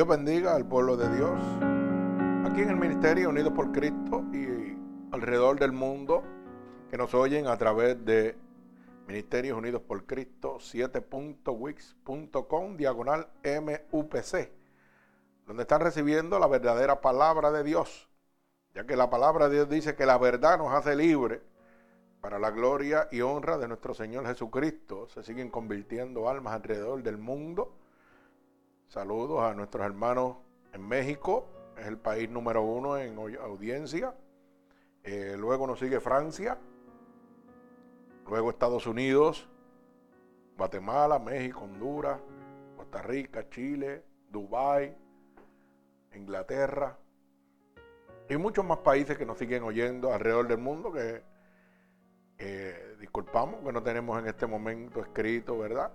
Dios bendiga al pueblo de Dios. Aquí en el Ministerio Unidos por Cristo y alrededor del mundo que nos oyen a través de Ministerios Unidos por Cristo 7.wix.com diagonal MUPC, donde están recibiendo la verdadera palabra de Dios, ya que la palabra de Dios dice que la verdad nos hace libre para la gloria y honra de nuestro Señor Jesucristo. Se siguen convirtiendo almas alrededor del mundo Saludos a nuestros hermanos en México, es el país número uno en audiencia. Eh, luego nos sigue Francia, luego Estados Unidos, Guatemala, México, Honduras, Costa Rica, Chile, Dubái, Inglaterra y muchos más países que nos siguen oyendo alrededor del mundo que disculpamos que no tenemos en este momento escrito, ¿verdad?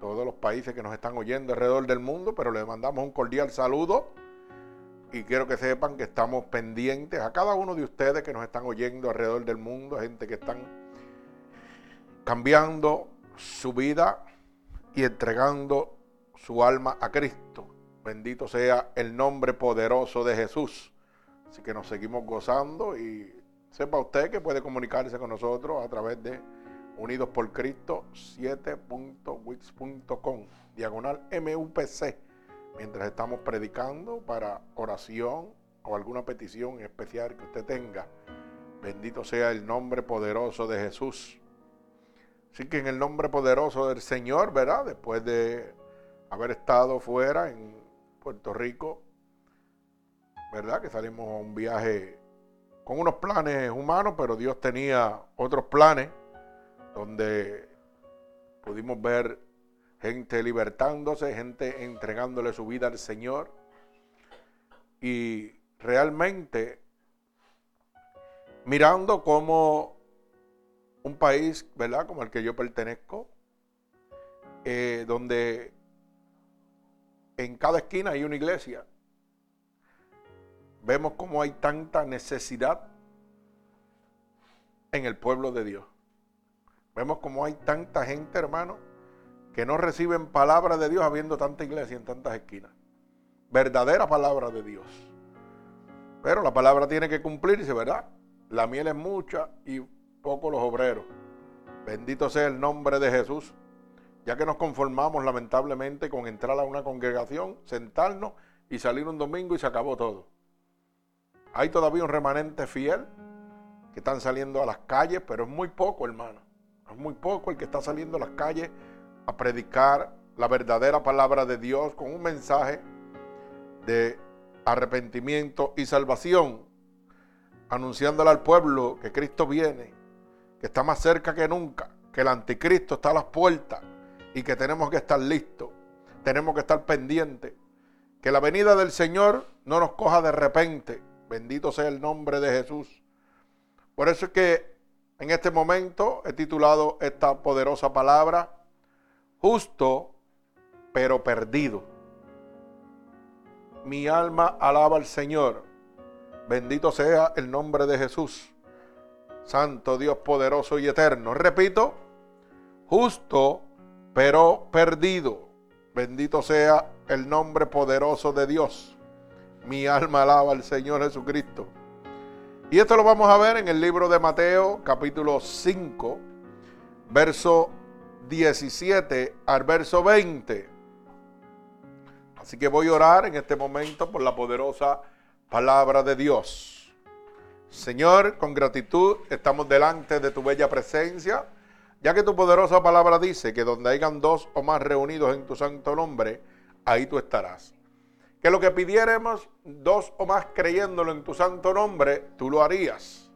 Todos los países que nos están oyendo alrededor del mundo, pero les mandamos un cordial saludo y quiero que sepan que estamos pendientes a cada uno de ustedes que nos están oyendo alrededor del mundo, gente que están cambiando su vida y entregando su alma a Cristo. Bendito sea el nombre poderoso de Jesús. Así que nos seguimos gozando y sepa usted que puede comunicarse con nosotros a través de Unidos por Cristo 7.wix.com, diagonal MUPC, mientras estamos predicando para oración o alguna petición especial que usted tenga. Bendito sea el nombre poderoso de Jesús. Así que en el nombre poderoso del Señor, ¿verdad? Después de haber estado fuera en Puerto Rico, ¿verdad? Que salimos a un viaje con unos planes humanos, pero Dios tenía otros planes donde pudimos ver gente libertándose, gente entregándole su vida al Señor. Y realmente mirando como un país, ¿verdad? Como el que yo pertenezco, eh, donde en cada esquina hay una iglesia. Vemos cómo hay tanta necesidad en el pueblo de Dios. Vemos como hay tanta gente, hermano, que no reciben palabra de Dios habiendo tanta iglesia en tantas esquinas. Verdadera palabra de Dios. Pero la palabra tiene que cumplirse, ¿verdad? La miel es mucha y poco los obreros. Bendito sea el nombre de Jesús. Ya que nos conformamos lamentablemente con entrar a una congregación, sentarnos y salir un domingo y se acabó todo. Hay todavía un remanente fiel que están saliendo a las calles, pero es muy poco, hermano. Muy poco el que está saliendo a las calles a predicar la verdadera palabra de Dios con un mensaje de arrepentimiento y salvación, anunciándole al pueblo que Cristo viene, que está más cerca que nunca, que el anticristo está a las puertas y que tenemos que estar listos, tenemos que estar pendientes, que la venida del Señor no nos coja de repente, bendito sea el nombre de Jesús. Por eso es que en este momento he titulado esta poderosa palabra, justo pero perdido. Mi alma alaba al Señor. Bendito sea el nombre de Jesús. Santo Dios poderoso y eterno. Repito, justo pero perdido. Bendito sea el nombre poderoso de Dios. Mi alma alaba al Señor Jesucristo. Y esto lo vamos a ver en el libro de Mateo, capítulo 5, verso 17 al verso 20. Así que voy a orar en este momento por la poderosa palabra de Dios. Señor, con gratitud estamos delante de tu bella presencia, ya que tu poderosa palabra dice que donde hayan dos o más reunidos en tu santo nombre, ahí tú estarás que lo que pidiéramos dos o más creyéndolo en tu santo nombre, tú lo harías.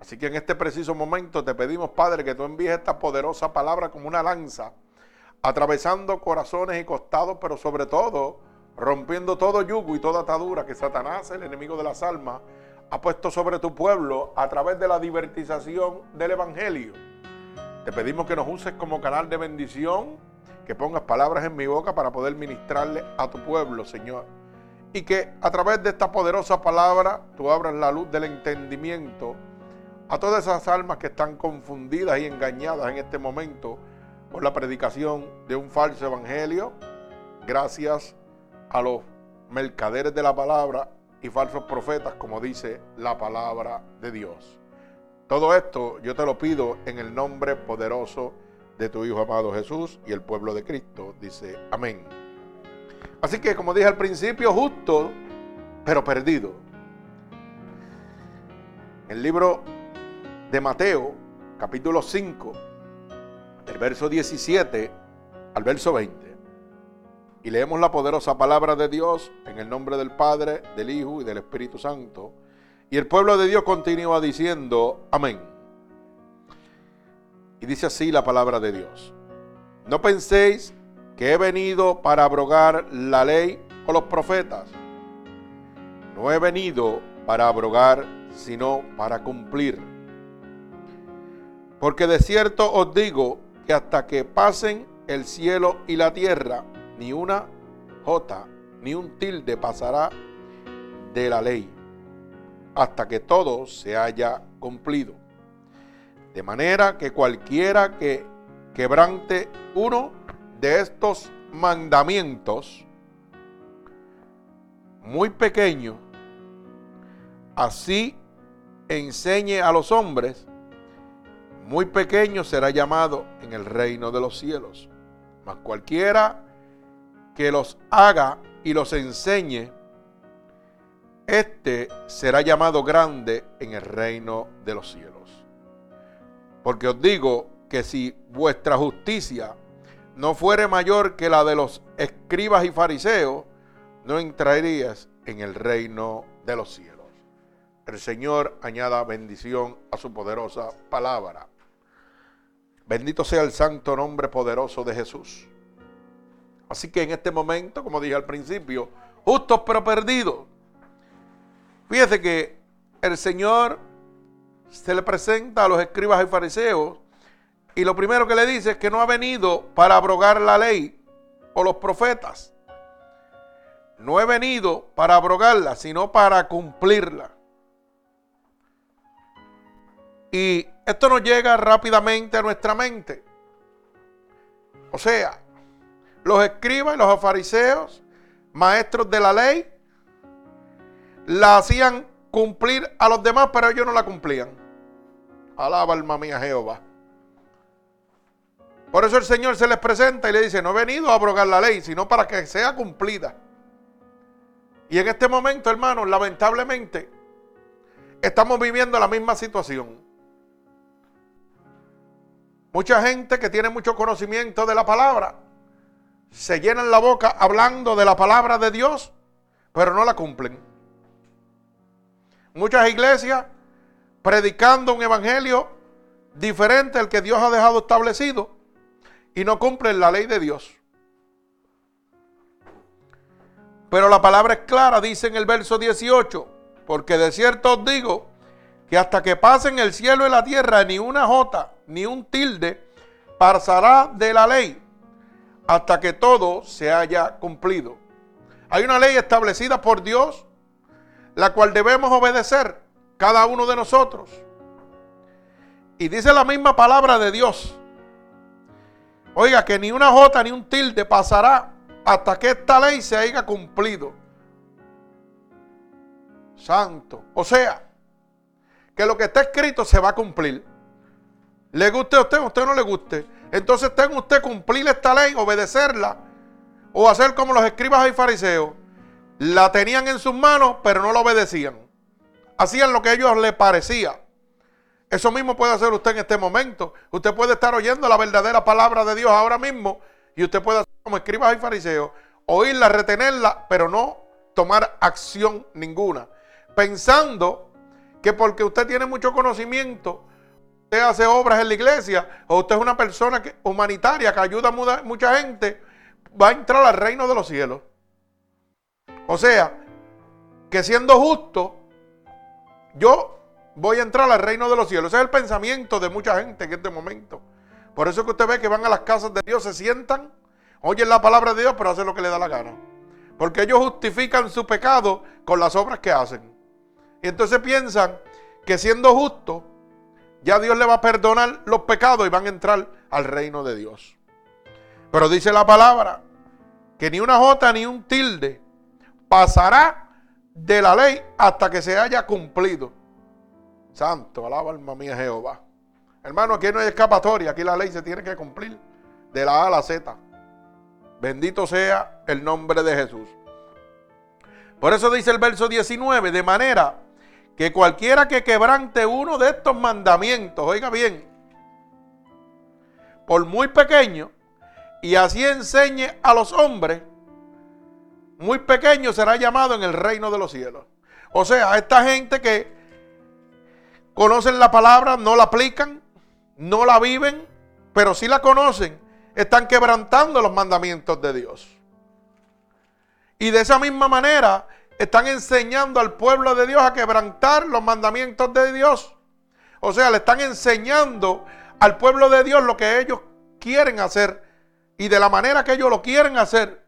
Así que en este preciso momento te pedimos, Padre, que tú envíes esta poderosa palabra como una lanza, atravesando corazones y costados, pero sobre todo rompiendo todo yugo y toda atadura que Satanás, el enemigo de las almas, ha puesto sobre tu pueblo a través de la divertización del Evangelio. Te pedimos que nos uses como canal de bendición, que pongas palabras en mi boca para poder ministrarle a tu pueblo, Señor y que a través de esta poderosa palabra tú abras la luz del entendimiento a todas esas almas que están confundidas y engañadas en este momento por la predicación de un falso evangelio, gracias a los mercaderes de la palabra y falsos profetas, como dice la palabra de Dios. Todo esto yo te lo pido en el nombre poderoso de tu Hijo amado Jesús y el pueblo de Cristo. Dice, amén. Así que como dije al principio, justo, pero perdido. El libro de Mateo, capítulo 5, el verso 17 al verso 20. Y leemos la poderosa palabra de Dios en el nombre del Padre, del Hijo y del Espíritu Santo. Y el pueblo de Dios continúa diciendo, amén. Y dice así la palabra de Dios. No penséis que he venido para abrogar la ley o los profetas. No he venido para abrogar, sino para cumplir. Porque de cierto os digo que hasta que pasen el cielo y la tierra, ni una jota, ni un tilde pasará de la ley, hasta que todo se haya cumplido. De manera que cualquiera que quebrante uno de estos mandamientos, muy pequeño, así enseñe a los hombres, muy pequeño será llamado en el reino de los cielos. Mas cualquiera que los haga y los enseñe, este será llamado grande en el reino de los cielos. Porque os digo que si vuestra justicia no fuere mayor que la de los escribas y fariseos, no entrarías en el reino de los cielos. El Señor añada bendición a su poderosa palabra. Bendito sea el santo nombre poderoso de Jesús. Así que en este momento, como dije al principio, justos pero perdidos. Fíjese que el Señor se le presenta a los escribas y fariseos y lo primero que le dice es que no ha venido para abrogar la ley o los profetas. No he venido para abrogarla, sino para cumplirla. Y esto nos llega rápidamente a nuestra mente. O sea, los escribas y los fariseos, maestros de la ley, la hacían cumplir a los demás, pero ellos no la cumplían. Alaba alma mía Jehová. Por eso el Señor se les presenta y le dice, no he venido a abrogar la ley, sino para que sea cumplida. Y en este momento, hermanos, lamentablemente, estamos viviendo la misma situación. Mucha gente que tiene mucho conocimiento de la palabra, se llenan la boca hablando de la palabra de Dios, pero no la cumplen. Muchas iglesias predicando un evangelio diferente al que Dios ha dejado establecido, y no cumplen la ley de Dios. Pero la palabra es clara, dice en el verso 18, porque de cierto os digo que hasta que pasen el cielo y la tierra, ni una jota, ni un tilde pasará de la ley, hasta que todo se haya cumplido. Hay una ley establecida por Dios, la cual debemos obedecer cada uno de nosotros. Y dice la misma palabra de Dios Oiga, que ni una jota ni un tilde pasará hasta que esta ley se haya cumplido. Santo. O sea, que lo que está escrito se va a cumplir. Le guste a usted, a usted no le guste. Entonces tenga usted cumplir esta ley, obedecerla, o hacer como los escribas y fariseos. La tenían en sus manos, pero no la obedecían. Hacían lo que a ellos les parecía. Eso mismo puede hacer usted en este momento. Usted puede estar oyendo la verdadera palabra de Dios ahora mismo y usted puede hacer como escribas y fariseos, oírla, retenerla, pero no tomar acción ninguna. Pensando que porque usted tiene mucho conocimiento, usted hace obras en la iglesia o usted es una persona humanitaria que ayuda a mucha gente, va a entrar al reino de los cielos. O sea, que siendo justo, yo voy a entrar al reino de los cielos. Ese es el pensamiento de mucha gente en este momento. Por eso que usted ve que van a las casas de Dios, se sientan, oyen la palabra de Dios, pero hacen lo que le da la gana. Porque ellos justifican su pecado con las obras que hacen. Y entonces piensan que siendo justos, ya Dios le va a perdonar los pecados y van a entrar al reino de Dios. Pero dice la palabra que ni una jota ni un tilde pasará de la ley hasta que se haya cumplido. Santo, alaba alma mía Jehová. Hermano, aquí no hay escapatoria, aquí la ley se tiene que cumplir de la A a la Z. Bendito sea el nombre de Jesús. Por eso dice el verso 19, de manera que cualquiera que quebrante uno de estos mandamientos, oiga bien, por muy pequeño, y así enseñe a los hombres, muy pequeño será llamado en el reino de los cielos. O sea, esta gente que conocen la palabra, no la aplican, no la viven, pero sí la conocen, están quebrantando los mandamientos de Dios. Y de esa misma manera están enseñando al pueblo de Dios a quebrantar los mandamientos de Dios. O sea, le están enseñando al pueblo de Dios lo que ellos quieren hacer y de la manera que ellos lo quieren hacer.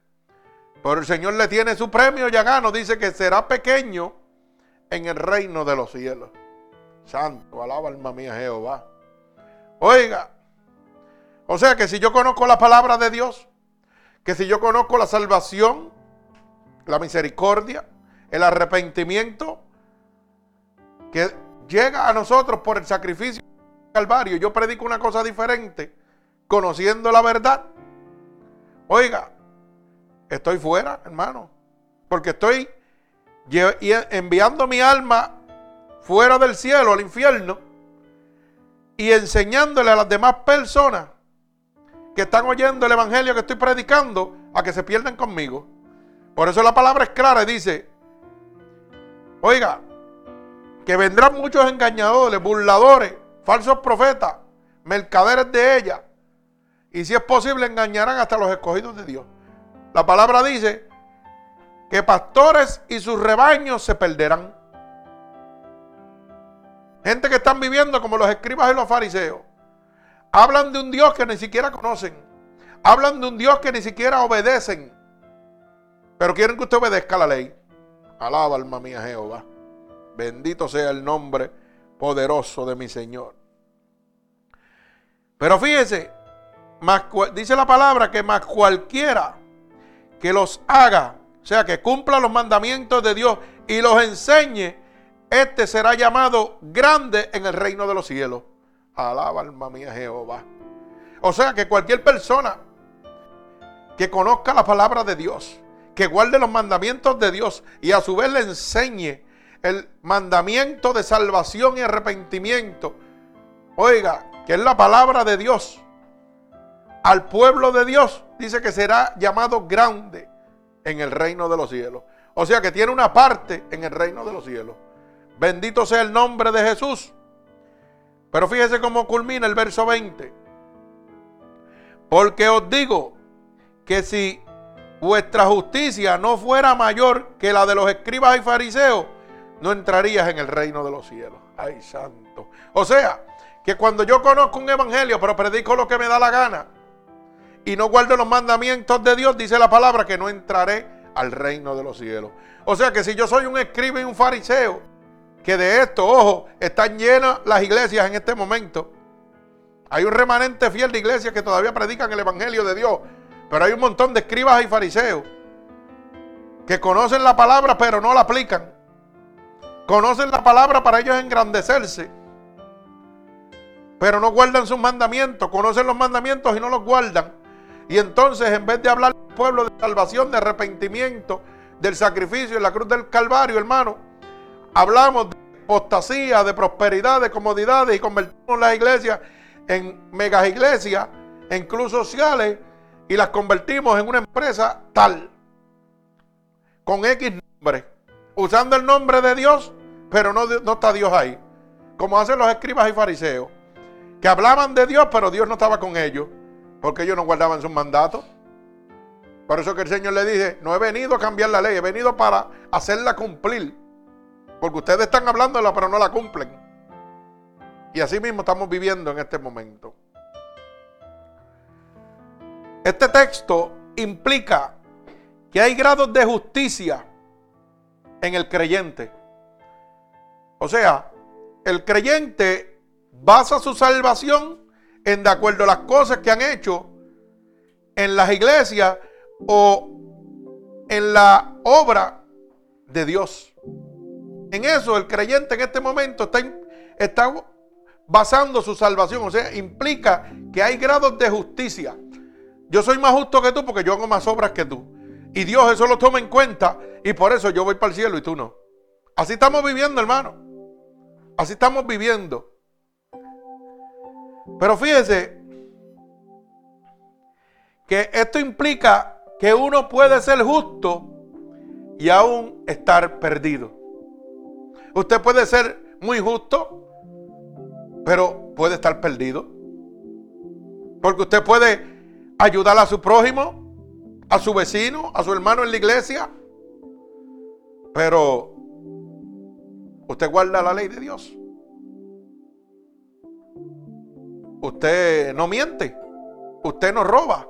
Pero el Señor le tiene su premio ya gano. Dice que será pequeño en el reino de los cielos. Santo, alaba alma mía Jehová. Oiga, o sea que si yo conozco la palabra de Dios, que si yo conozco la salvación, la misericordia, el arrepentimiento que llega a nosotros por el sacrificio del Calvario, yo predico una cosa diferente, conociendo la verdad. Oiga, estoy fuera, hermano, porque estoy enviando mi alma fuera del cielo al infierno y enseñándole a las demás personas que están oyendo el evangelio que estoy predicando a que se pierdan conmigo. Por eso la palabra es clara y dice, oiga, que vendrán muchos engañadores, burladores, falsos profetas, mercaderes de ella. Y si es posible, engañarán hasta los escogidos de Dios. La palabra dice que pastores y sus rebaños se perderán. Gente que están viviendo como los escribas y los fariseos. Hablan de un Dios que ni siquiera conocen. Hablan de un Dios que ni siquiera obedecen. Pero quieren que usted obedezca la ley. Alaba alma mía Jehová. Bendito sea el nombre poderoso de mi Señor. Pero fíjese, dice la palabra que más cualquiera que los haga, o sea, que cumpla los mandamientos de Dios y los enseñe, este será llamado grande en el reino de los cielos. Alaba alma mía Jehová. O sea que cualquier persona que conozca la palabra de Dios, que guarde los mandamientos de Dios y a su vez le enseñe el mandamiento de salvación y arrepentimiento, oiga, que es la palabra de Dios, al pueblo de Dios, dice que será llamado grande en el reino de los cielos. O sea que tiene una parte en el reino de los cielos. Bendito sea el nombre de Jesús. Pero fíjese cómo culmina el verso 20. Porque os digo que si vuestra justicia no fuera mayor que la de los escribas y fariseos, no entrarías en el reino de los cielos. Ay, santo. O sea, que cuando yo conozco un evangelio, pero predico lo que me da la gana, y no guardo los mandamientos de Dios, dice la palabra que no entraré al reino de los cielos. O sea que si yo soy un escriba y un fariseo, que de esto, ojo, están llenas las iglesias en este momento. Hay un remanente fiel de iglesias que todavía predican el evangelio de Dios, pero hay un montón de escribas y fariseos que conocen la palabra pero no la aplican. Conocen la palabra para ellos engrandecerse, pero no guardan sus mandamientos. Conocen los mandamientos y no los guardan. Y entonces, en vez de hablar del pueblo de salvación, de arrepentimiento, del sacrificio en la cruz del Calvario, hermano, hablamos de apostasía, de prosperidad, de comodidades y convertimos las iglesias en megas iglesias, en clubes sociales y las convertimos en una empresa tal, con X nombre, usando el nombre de Dios, pero no, no está Dios ahí, como hacen los escribas y fariseos, que hablaban de Dios, pero Dios no estaba con ellos. Porque ellos no guardaban sus mandatos. Por eso que el Señor le dice, no he venido a cambiar la ley, he venido para hacerla cumplir. Porque ustedes están hablándola, pero no la cumplen. Y así mismo estamos viviendo en este momento. Este texto implica que hay grados de justicia en el creyente. O sea, el creyente basa su salvación en de acuerdo a las cosas que han hecho en las iglesias o en la obra de Dios. En eso el creyente en este momento está, basando su salvación. O sea, implica que hay grados de justicia. Yo soy más justo que tú porque yo hago más obras que tú. Y Dios eso lo toma en cuenta y por eso yo voy para el cielo y tú no. Así estamos viviendo, hermano. Así estamos viviendo. Pero fíjese que esto implica que uno puede ser justo y aún estar perdido. Usted puede ser muy justo, pero puede estar perdido. Porque usted puede ayudar a su prójimo, a su vecino, a su hermano en la iglesia, pero usted guarda la ley de Dios. Usted no miente, usted no roba,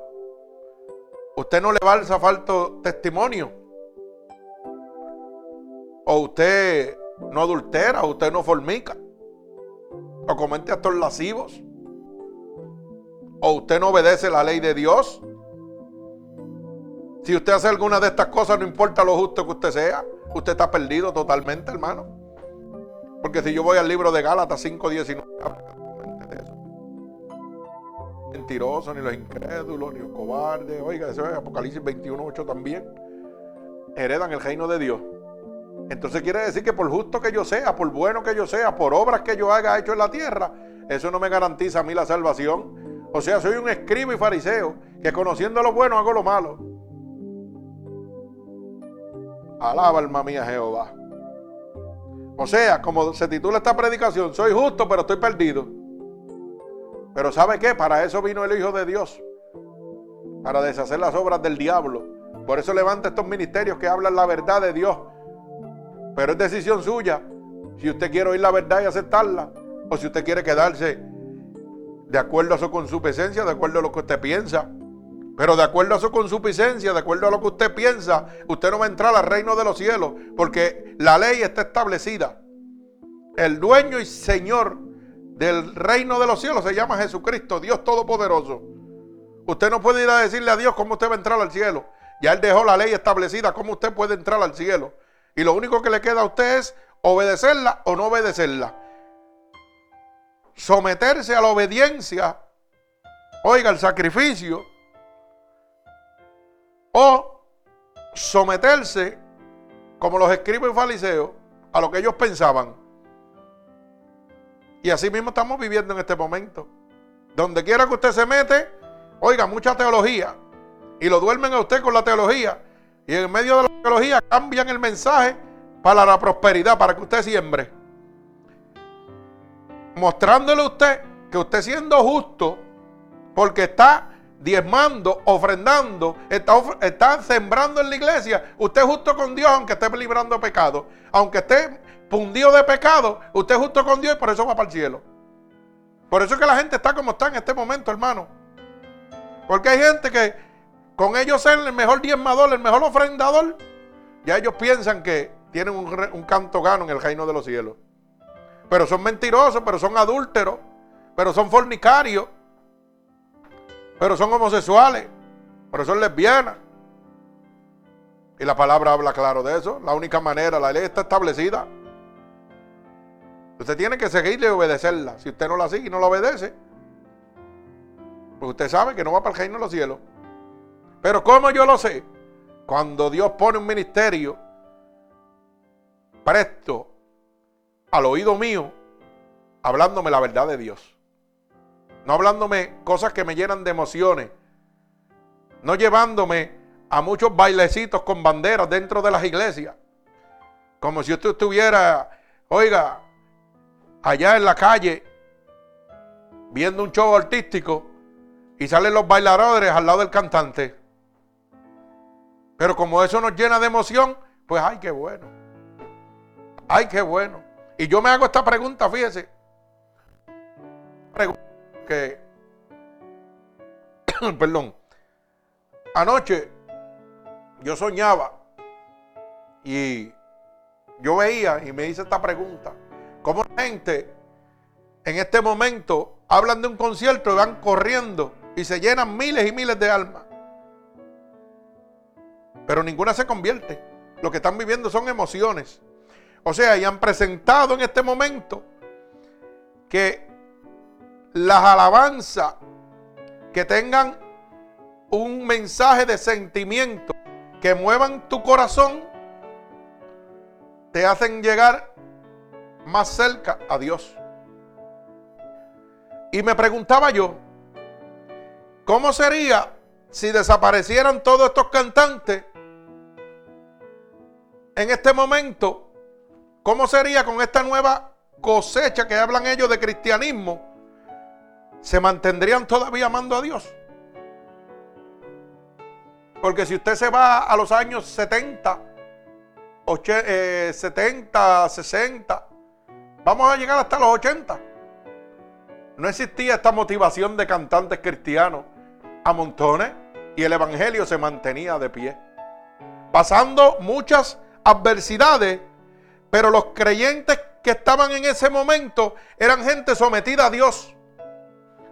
usted no le balsa falto testimonio, o usted no adultera, usted no formica, o comete actos lascivos, o usted no obedece la ley de Dios. Si usted hace alguna de estas cosas, no importa lo justo que usted sea, usted está perdido totalmente, hermano. Porque si yo voy al libro de Gálatas 5.19, de eso. Mentirosos, ni los incrédulos, ni los cobardes. Oiga, eso es Apocalipsis 21.8 también. Heredan el reino de Dios. Entonces quiere decir que por justo que yo sea, por bueno que yo sea, por obras que yo haga hecho en la tierra, eso no me garantiza a mí la salvación. O sea, soy un escribo y fariseo que conociendo lo bueno hago lo malo. Alaba alma mía Jehová. O sea, como se titula esta predicación, soy justo pero estoy perdido. Pero ¿sabe qué? Para eso vino el Hijo de Dios. Para deshacer las obras del diablo. Por eso levanta estos ministerios que hablan la verdad de Dios. Pero es decisión suya. Si usted quiere oír la verdad y aceptarla. O si usted quiere quedarse de acuerdo a su consuficiencia, de acuerdo a lo que usted piensa. Pero de acuerdo a su consuficiencia, de acuerdo a lo que usted piensa, usted no va a entrar al reino de los cielos, porque la ley está establecida. El dueño y señor del reino de los cielos se llama Jesucristo, Dios Todopoderoso. Usted no puede ir a decirle a Dios cómo usted va a entrar al cielo. Ya Él dejó la ley establecida, cómo usted puede entrar al cielo. Y lo único que le queda a usted es obedecerla o no obedecerla. Someterse a la obediencia, oiga, el sacrificio o someterse, como los escribas y fariseos, a lo que ellos pensaban. Y así mismo estamos viviendo en este momento. Donde quiera que usted se mete, oiga, mucha teología. Y lo duermen a usted con la teología. Y en medio de la teología cambian el mensaje para la prosperidad, para que usted siembre. Mostrándole a usted que usted siendo justo, porque está diezmando, ofrendando, está, sembrando en la iglesia, usted es justo con Dios aunque esté librando pecado. Aunque esté pundido de pecado, usted es justo con Dios y por eso va para el cielo. Por eso es que la gente está como está en este momento, hermano. Porque hay gente que con ellos ser el mejor diezmador, el mejor ofrendador, ya ellos piensan que tienen un, canto gano en el reino de los cielos. Pero son mentirosos, pero son adúlteros, pero son fornicarios pero son homosexuales, pero son lesbianas. Y la palabra habla claro de eso. La única manera, la ley está establecida. Usted tiene que seguirle y obedecerla. Si usted no la sigue y no la obedece, pues usted sabe que no va para el reino de los cielos. Pero ¿cómo yo lo sé? Cuando Dios pone un ministerio presto al oído mío, hablándome la verdad de Dios. No hablándome cosas que me llenan de emociones. No llevándome a muchos bailecitos con banderas dentro de las iglesias. Como si usted estuviera, oiga, allá en la calle viendo un show artístico y salen los bailadores al lado del cantante. Pero como eso nos llena de emoción, pues ay, qué bueno. Ay, qué bueno. Y yo me hago esta pregunta, fíjese. Pregunta que, perdón, anoche yo soñaba y yo veía y me hice esta pregunta, ¿cómo la gente en este momento hablan de un concierto y van corriendo y se llenan miles y miles de almas? Pero ninguna se convierte. lo que están viviendo son emociones. O sea, y han presentado en este momento que las alabanzas que tengan un mensaje de sentimiento que muevan tu corazón te hacen llegar más cerca a Dios. Y me preguntaba yo, ¿cómo sería si desaparecieran todos estos cantantes en este momento? ¿Cómo sería con esta nueva cosecha que hablan ellos de cristianismo? ¿Se mantendrían todavía amando a Dios? Porque si usted se va a los años 70, 70, 60, vamos a llegar hasta los 80. No existía esta motivación de cantantes cristianos a montones y el Evangelio se mantenía de pie. Pasando muchas adversidades, pero los creyentes que estaban en ese momento eran gente sometida a Dios,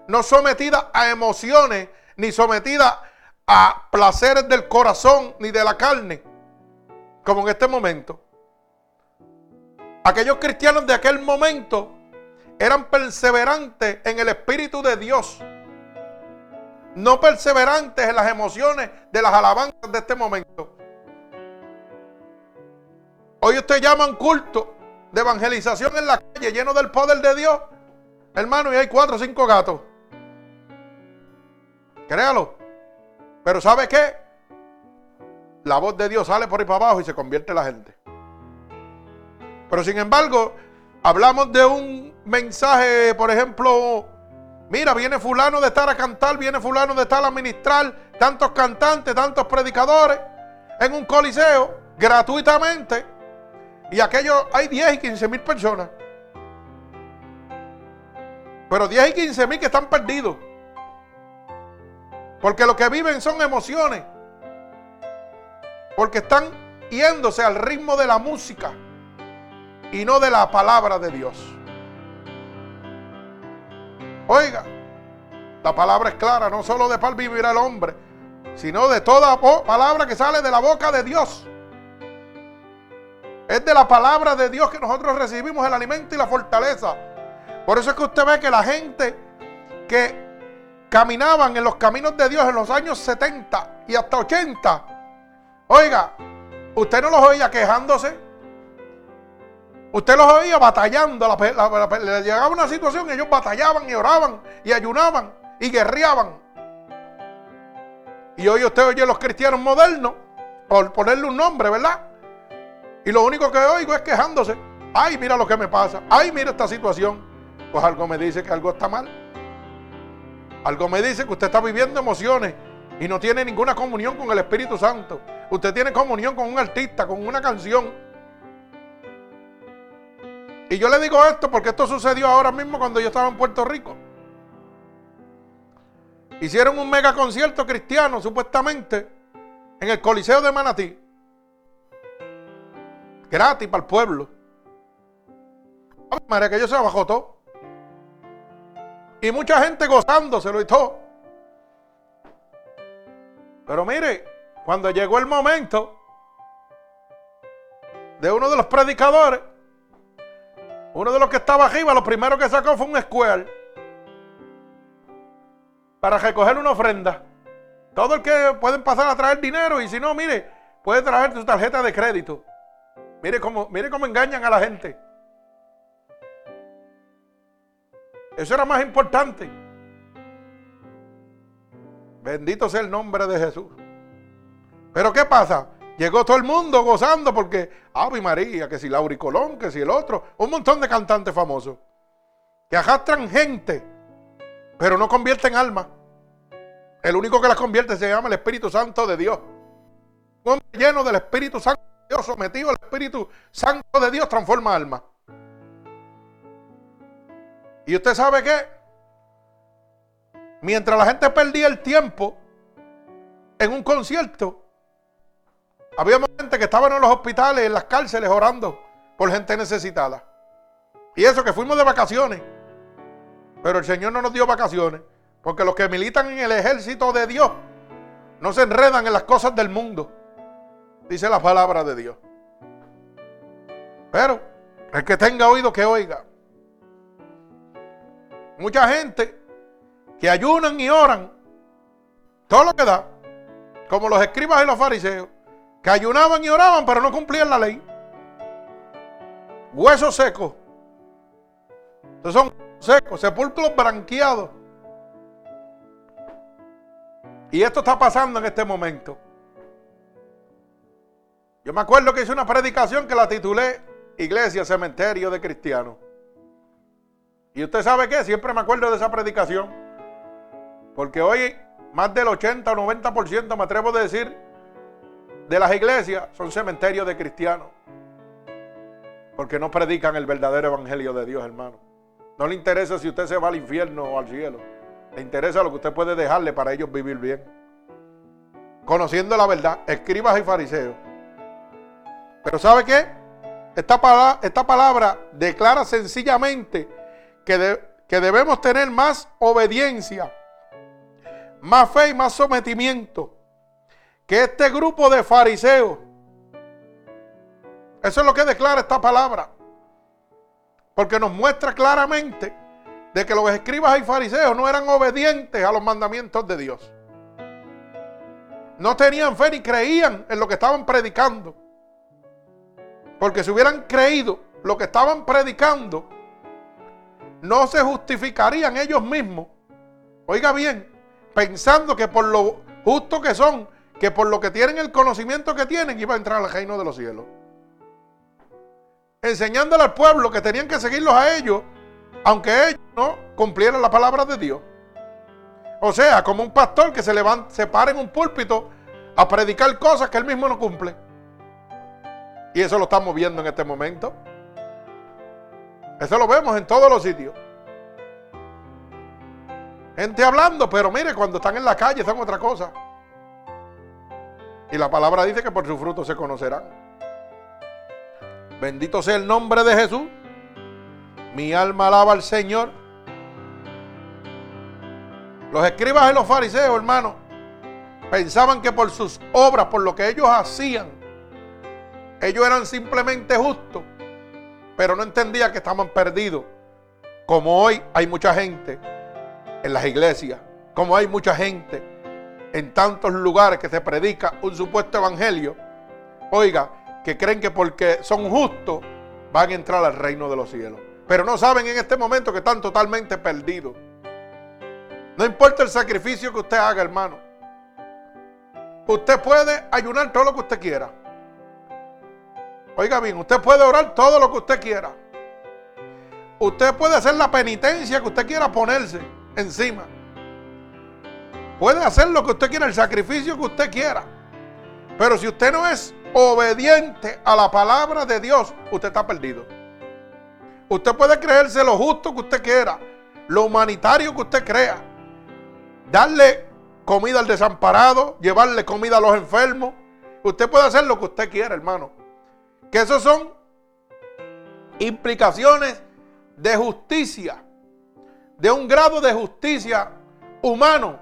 no sometida a emociones, ni sometida a placeres del corazón ni de la carne, como en este momento. Aquellos cristianos de aquel momento eran perseverantes en el Espíritu de Dios, no perseverantes en las emociones de las alabanzas de este momento. Hoy usted llaman culto de evangelización en la calle lleno del poder de Dios, hermano, y hay cuatro o cinco gatos. Créalo. Pero ¿sabe qué? La voz de Dios sale por ahí para abajo y se convierte la gente. Pero sin embargo, hablamos de un mensaje, por ejemplo, mira, viene fulano de estar a cantar, viene fulano de estar a ministrar, tantos cantantes, tantos predicadores, en un coliseo, gratuitamente. Y aquello hay 10 y 15 mil personas. Pero 10 y 15 mil que están perdidos. Porque lo que viven son emociones. Porque están yéndose al ritmo de la música y no de la palabra de Dios. Oiga, la palabra es clara, no solo de pal vivirá el hombre, sino de toda palabra que sale de la boca de Dios. Es de la palabra de Dios que nosotros recibimos el alimento y la fortaleza. Por eso es que usted ve que la gente que caminaban en los caminos de Dios en los años 70 y hasta 80, oiga, usted no los oía quejándose. Usted los oía batallando. le llegaba una situación, ellos batallaban y oraban y ayunaban y guerreaban. Y hoy usted oye a los cristianos modernos, por ponerle un nombre, ¿verdad? Y lo único que oigo es quejándose. Ay, mira lo que me pasa. Ay, mira esta situación. Pues algo me dice que algo está mal. Algo me dice que usted está viviendo emociones y no tiene ninguna comunión con el Espíritu Santo. Usted tiene comunión con un artista, con una canción. Y yo le digo esto porque esto sucedió ahora mismo cuando yo estaba en Puerto Rico. Hicieron un mega concierto cristiano, supuestamente, en el Coliseo de Manatí. Gratis para el pueblo. María, que yo se bajó todo. Y mucha gente gozándoselo y todo. Pero mire, cuando llegó el momento de uno de los predicadores, uno de los que estaba arriba, lo primero que sacó fue un square para recoger una ofrenda. Todo el que pueden pasar a traer dinero y si no, mire, puede traer su tarjeta de crédito. Mire cómo, mire cómo engañan a la gente. Eso era más importante. Bendito sea el nombre de Jesús. Pero ¿qué pasa? Llegó todo el mundo gozando porque Ave María, que si Lauri Colón, que si el otro, un montón de cantantes famosos que arrastran gente, pero no convierten alma. El único que las convierte se llama el Espíritu Santo de Dios. Un hombre lleno del Espíritu Santo Dios, sometido al Espíritu Santo de Dios, transforma alma. Y usted sabe qué? Mientras la gente perdía el tiempo en un concierto, había gente que estaban en los hospitales, en las cárceles, orando por gente necesitada. Y eso que fuimos de vacaciones. Pero el Señor no nos dio vacaciones. Porque los que militan en el ejército de Dios no se enredan en las cosas del mundo. Dice la palabra de Dios. Pero el que tenga oído que oiga. Mucha gente que ayunan y oran todo lo que da, como los escribas y los fariseos, que ayunaban y oraban pero no cumplían la ley. Huesos secos. Entonces son secos, sepulcros branqueados. Y esto está pasando en este momento. Yo me acuerdo que hice una predicación que la titulé Iglesia, Cementerio de Cristianos. Y usted sabe qué, siempre me acuerdo de esa predicación. Porque hoy más del 80 o 90% me atrevo a decir de las iglesias son cementerios de cristianos. Porque no predican el verdadero evangelio de Dios, hermano. No le interesa si usted se va al infierno o al cielo. Le interesa lo que usted puede dejarle para ellos vivir bien. Conociendo la verdad, escribas y fariseos. Pero ¿sabe qué? Esta palabra, esta palabra declara sencillamente que, que debemos tener más obediencia, más fe y más sometimiento que este grupo de fariseos. Eso es lo que declara esta palabra. Porque nos muestra claramente de que los escribas y fariseos no eran obedientes a los mandamientos de Dios. No tenían fe ni creían en lo que estaban predicando. Porque si hubieran creído lo que estaban predicando, no se justificarían ellos mismos. Oiga bien, pensando que por lo justo que son, que por lo que tienen el conocimiento que tienen, iba a entrar al reino de los cielos. Enseñándole al pueblo que tenían que seguirlos a ellos, aunque ellos no cumplieran la palabra de Dios. O sea, como un pastor que se levanta, se para en un púlpito a predicar cosas que él mismo no cumple. Y eso lo estamos viendo en este momento. Eso lo vemos en todos los sitios. Gente hablando, pero mire, cuando están en la calle son otra cosa. Y la palabra dice que por su fruto se conocerán. Bendito sea el nombre de Jesús. Mi alma alaba al Señor. Los escribas y los fariseos, hermano, pensaban que por sus obras, por lo que ellos hacían, ellos eran simplemente justos, pero no entendían que estaban perdidos. Como hoy hay mucha gente en las iglesias, como hay mucha gente en tantos lugares que se predica un supuesto evangelio, oiga, que creen que porque son justos van a entrar al reino de los cielos. Pero no saben en este momento que están totalmente perdidos. No importa el sacrificio que usted haga, hermano. Usted puede ayunar todo lo que usted quiera. Oiga bien, usted puede orar todo lo que usted quiera. Usted puede hacer la penitencia que usted quiera ponerse encima. Puede hacer lo que usted quiera, el sacrificio que usted quiera. Pero si usted no es obediente a la palabra de Dios, usted está perdido. Usted puede creerse lo justo que usted quiera, lo humanitario que usted crea, darle comida al desamparado, llevarle comida a los enfermos. Usted puede hacer lo que usted quiera, hermano. Que esos son implicaciones de justicia, de un grado de justicia humano.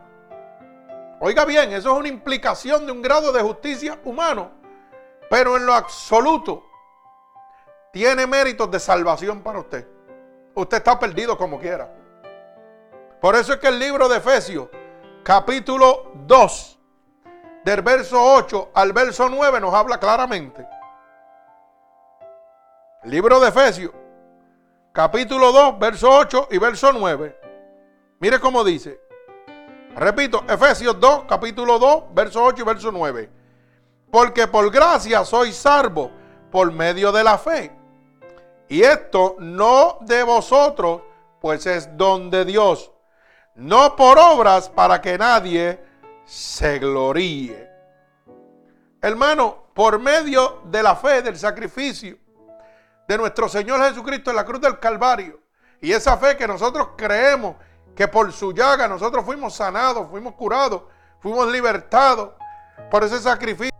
Oiga bien, eso es una implicación de un grado de justicia humano, pero en lo absoluto tiene méritos de salvación para usted. Usted está perdido como quiera. Por eso es que el libro de Efesios, capítulo 2, del verso 8 al verso 9, nos habla claramente Libro de Efesios, capítulo 2, verso 8 y verso 9. Mire cómo dice. Repito, Efesios 2, capítulo 2, verso 8 y verso 9. Porque por gracia soy salvo por medio de la fe. Y esto no de vosotros, pues es don de Dios. No por obras para que nadie se gloríe. Hermano, por medio de la fe, del sacrificio, de nuestro Señor Jesucristo en la cruz del Calvario. Y esa fe que nosotros creemos que por su llaga nosotros fuimos sanados, fuimos curados, fuimos libertados por ese sacrificio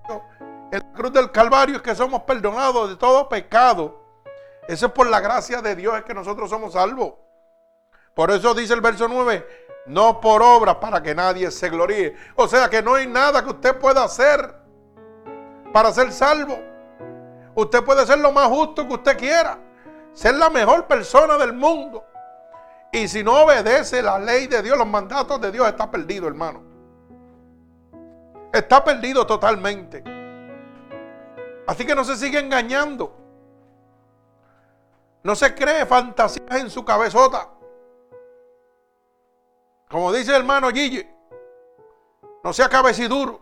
en la cruz del Calvario es que somos perdonados de todo pecado. Eso es por la gracia de Dios es que nosotros somos salvos. Por eso dice el verso 9, no por obras para que nadie se gloríe. O sea que no hay nada que usted pueda hacer para ser salvo. Usted puede ser lo más justo que usted quiera, ser la mejor persona del mundo. Y si no obedece la ley de Dios, los mandatos de Dios, está perdido, hermano. Está perdido totalmente. Así que no se sigue engañando. No se cree fantasías en su cabezota. Como dice el hermano Gille, no sea cabeciduro.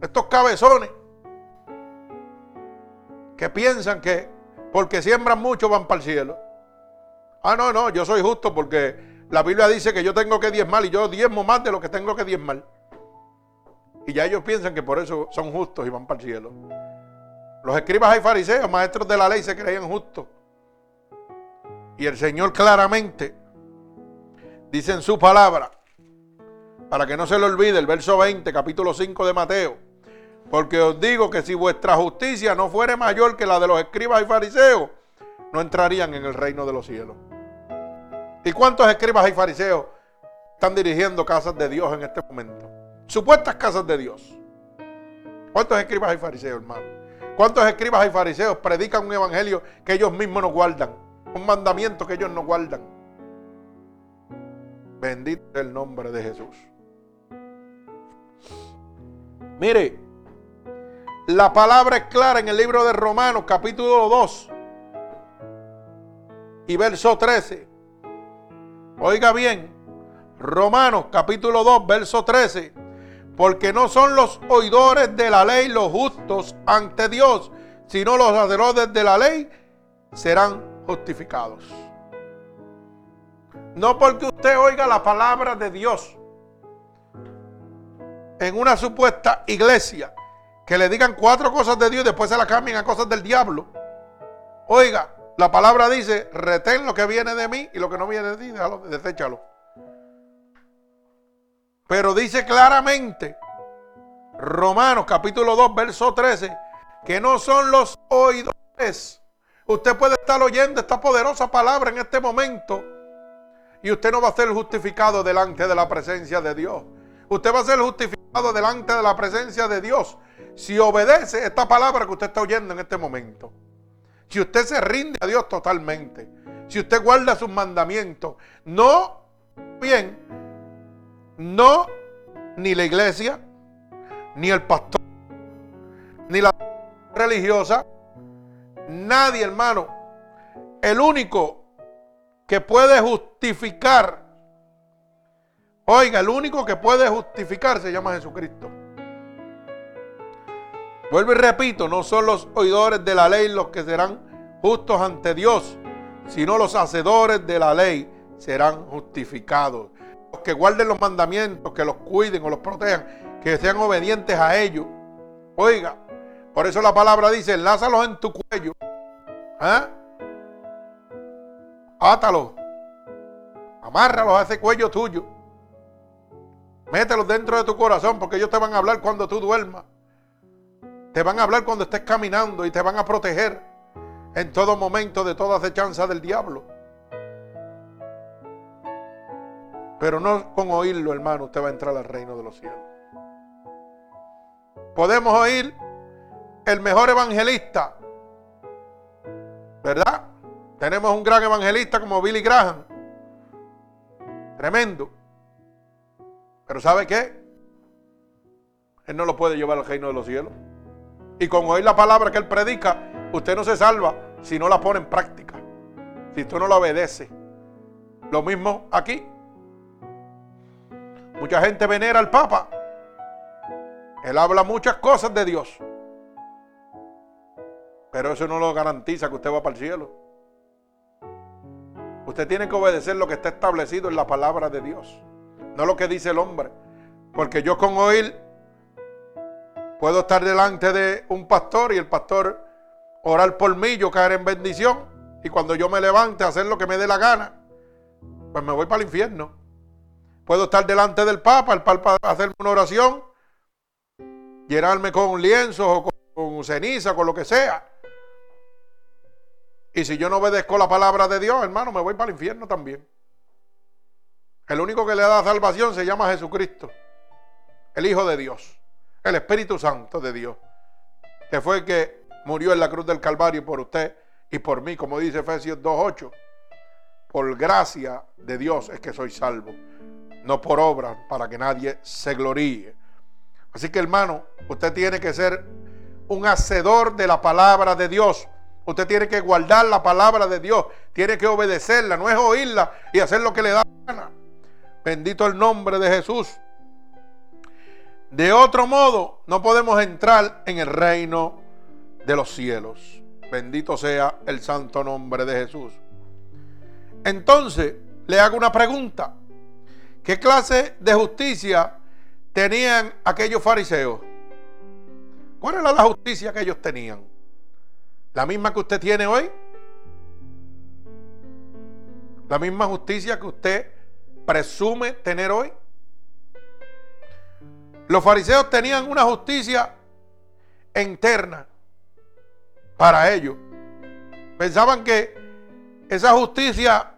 Estos cabezones que piensan que porque siembran mucho van para el cielo. Ah, no, no, yo soy justo porque la Biblia dice que yo tengo que diezmar y yo diezmo más de lo que tengo que diezmar. Y ya ellos piensan que por eso son justos y van para el cielo. Los escribas y fariseos, maestros de la ley, se creían justos. Y el Señor claramente dice en su palabra, para que no se le olvide, el verso 20, capítulo 5 de Mateo, porque os digo que si vuestra justicia no fuere mayor que la de los escribas y fariseos, no entrarían en el reino de los cielos. ¿Y cuántos escribas y fariseos están dirigiendo casas de Dios en este momento? Supuestas casas de Dios. ¿Cuántos escribas y fariseos, hermano? ¿Cuántos escribas y fariseos predican un evangelio que ellos mismos no guardan? Un mandamiento que ellos no guardan. Bendito el nombre de Jesús. Mire, la palabra es clara en el libro de Romanos, capítulo 2 y verso 13. Oiga bien, Romanos capítulo 2, verso 13. Porque no son los oidores de la ley los justos ante Dios, sino los sacerdotes de la ley serán justificados. No porque usted oiga la palabra de Dios en una supuesta iglesia que le digan cuatro cosas de Dios y después se la cambien a cosas del diablo. Oiga, la palabra dice, retén lo que viene de mí y lo que no viene de ti, déjalo, deséchalo. Pero dice claramente, Romanos capítulo 2, verso 13, que no son los oidores. Usted puede estar oyendo esta poderosa palabra en este momento y usted no va a ser justificado delante de la presencia de Dios. Usted va a ser justificado delante de la presencia de Dios si obedece esta palabra que usted está oyendo en este momento. Si usted se rinde a Dios totalmente, si usted guarda sus mandamientos, no, bien, no, ni la iglesia, ni el pastor, ni la religiosa, nadie hermano, el único que puede justificar, oiga, el único que puede justificar se llama Jesucristo. Vuelvo y repito, no son los oidores de la ley los que serán justos ante Dios, sino los hacedores de la ley serán justificados. Los que guarden los mandamientos, que los cuiden o los protejan, que sean obedientes a ellos. Oiga, por eso la palabra dice, enlázalos en tu cuello. ¿Ah? Átalos. Amárralos a ese cuello tuyo. Mételos dentro de tu corazón porque ellos te van a hablar cuando tú duermas. Te van a hablar cuando estés caminando y te van a proteger en todo momento de toda acechanza del diablo. Pero no con oírlo, hermano, usted va a entrar al reino de los cielos. Podemos oír el mejor evangelista, ¿verdad? Tenemos un gran evangelista como Billy Graham. Tremendo. Pero ¿sabe qué? Él no lo puede llevar al reino de los cielos. Y con oír la palabra que él predica, usted no se salva si no la pone en práctica. Si usted no la obedece. Lo mismo aquí. Mucha gente venera al Papa. Él habla muchas cosas de Dios. Pero eso no lo garantiza que usted va para el cielo. Usted tiene que obedecer lo que está establecido en la palabra de Dios. No lo que dice el hombre. Porque yo con oír Puedo estar delante de un pastor y el pastor orar por mí, yo caer en bendición. Y cuando yo me levante a hacer lo que me dé la gana, pues me voy para el infierno. Puedo estar delante del Papa, el Papa hacerme una oración, llenarme con lienzos o con, ceniza, con lo que sea. Y si yo no obedezco la palabra de Dios, hermano, me voy para el infierno también. El único que le da salvación se llama Jesucristo, el Hijo de Dios el Espíritu Santo de Dios. que fue el que murió en la cruz del Calvario por usted y por mí, como dice Efesios 2.8. Por gracia de Dios es que soy salvo, no por obra, para que nadie se gloríe. Así que hermano, usted tiene que ser un hacedor de la palabra de Dios. Usted tiene que guardar la palabra de Dios, tiene que obedecerla, no es oírla y hacer lo que le da gana. Bendito el nombre de Jesús. De otro modo, no podemos entrar en el reino de los cielos. Bendito sea el santo nombre de Jesús. Entonces, le hago una pregunta. ¿Qué clase de justicia tenían aquellos fariseos? ¿Cuál era la justicia que ellos tenían? ¿La misma que usted tiene hoy? ¿La misma justicia que usted presume tener hoy? Los fariseos tenían una justicia interna para ellos. Pensaban que esa justicia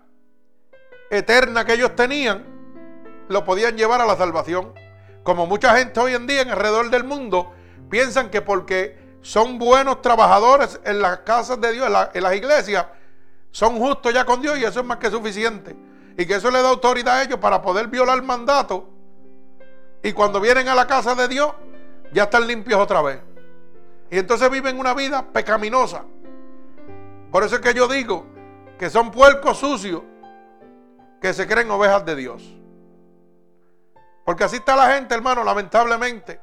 eterna que ellos tenían lo podían llevar a la salvación. Como mucha gente hoy en día en alrededor del mundo piensan que porque son buenos trabajadores en las casas de Dios, en, las iglesias, son justos ya con Dios y eso es más que suficiente. Y que eso le da autoridad a ellos para poder violar mandato y cuando vienen a la casa de Dios, ya están limpios otra vez. Y entonces viven una vida pecaminosa. Por eso es que yo digo que son puercos sucios que se creen ovejas de Dios. Porque así está la gente, hermano, lamentablemente.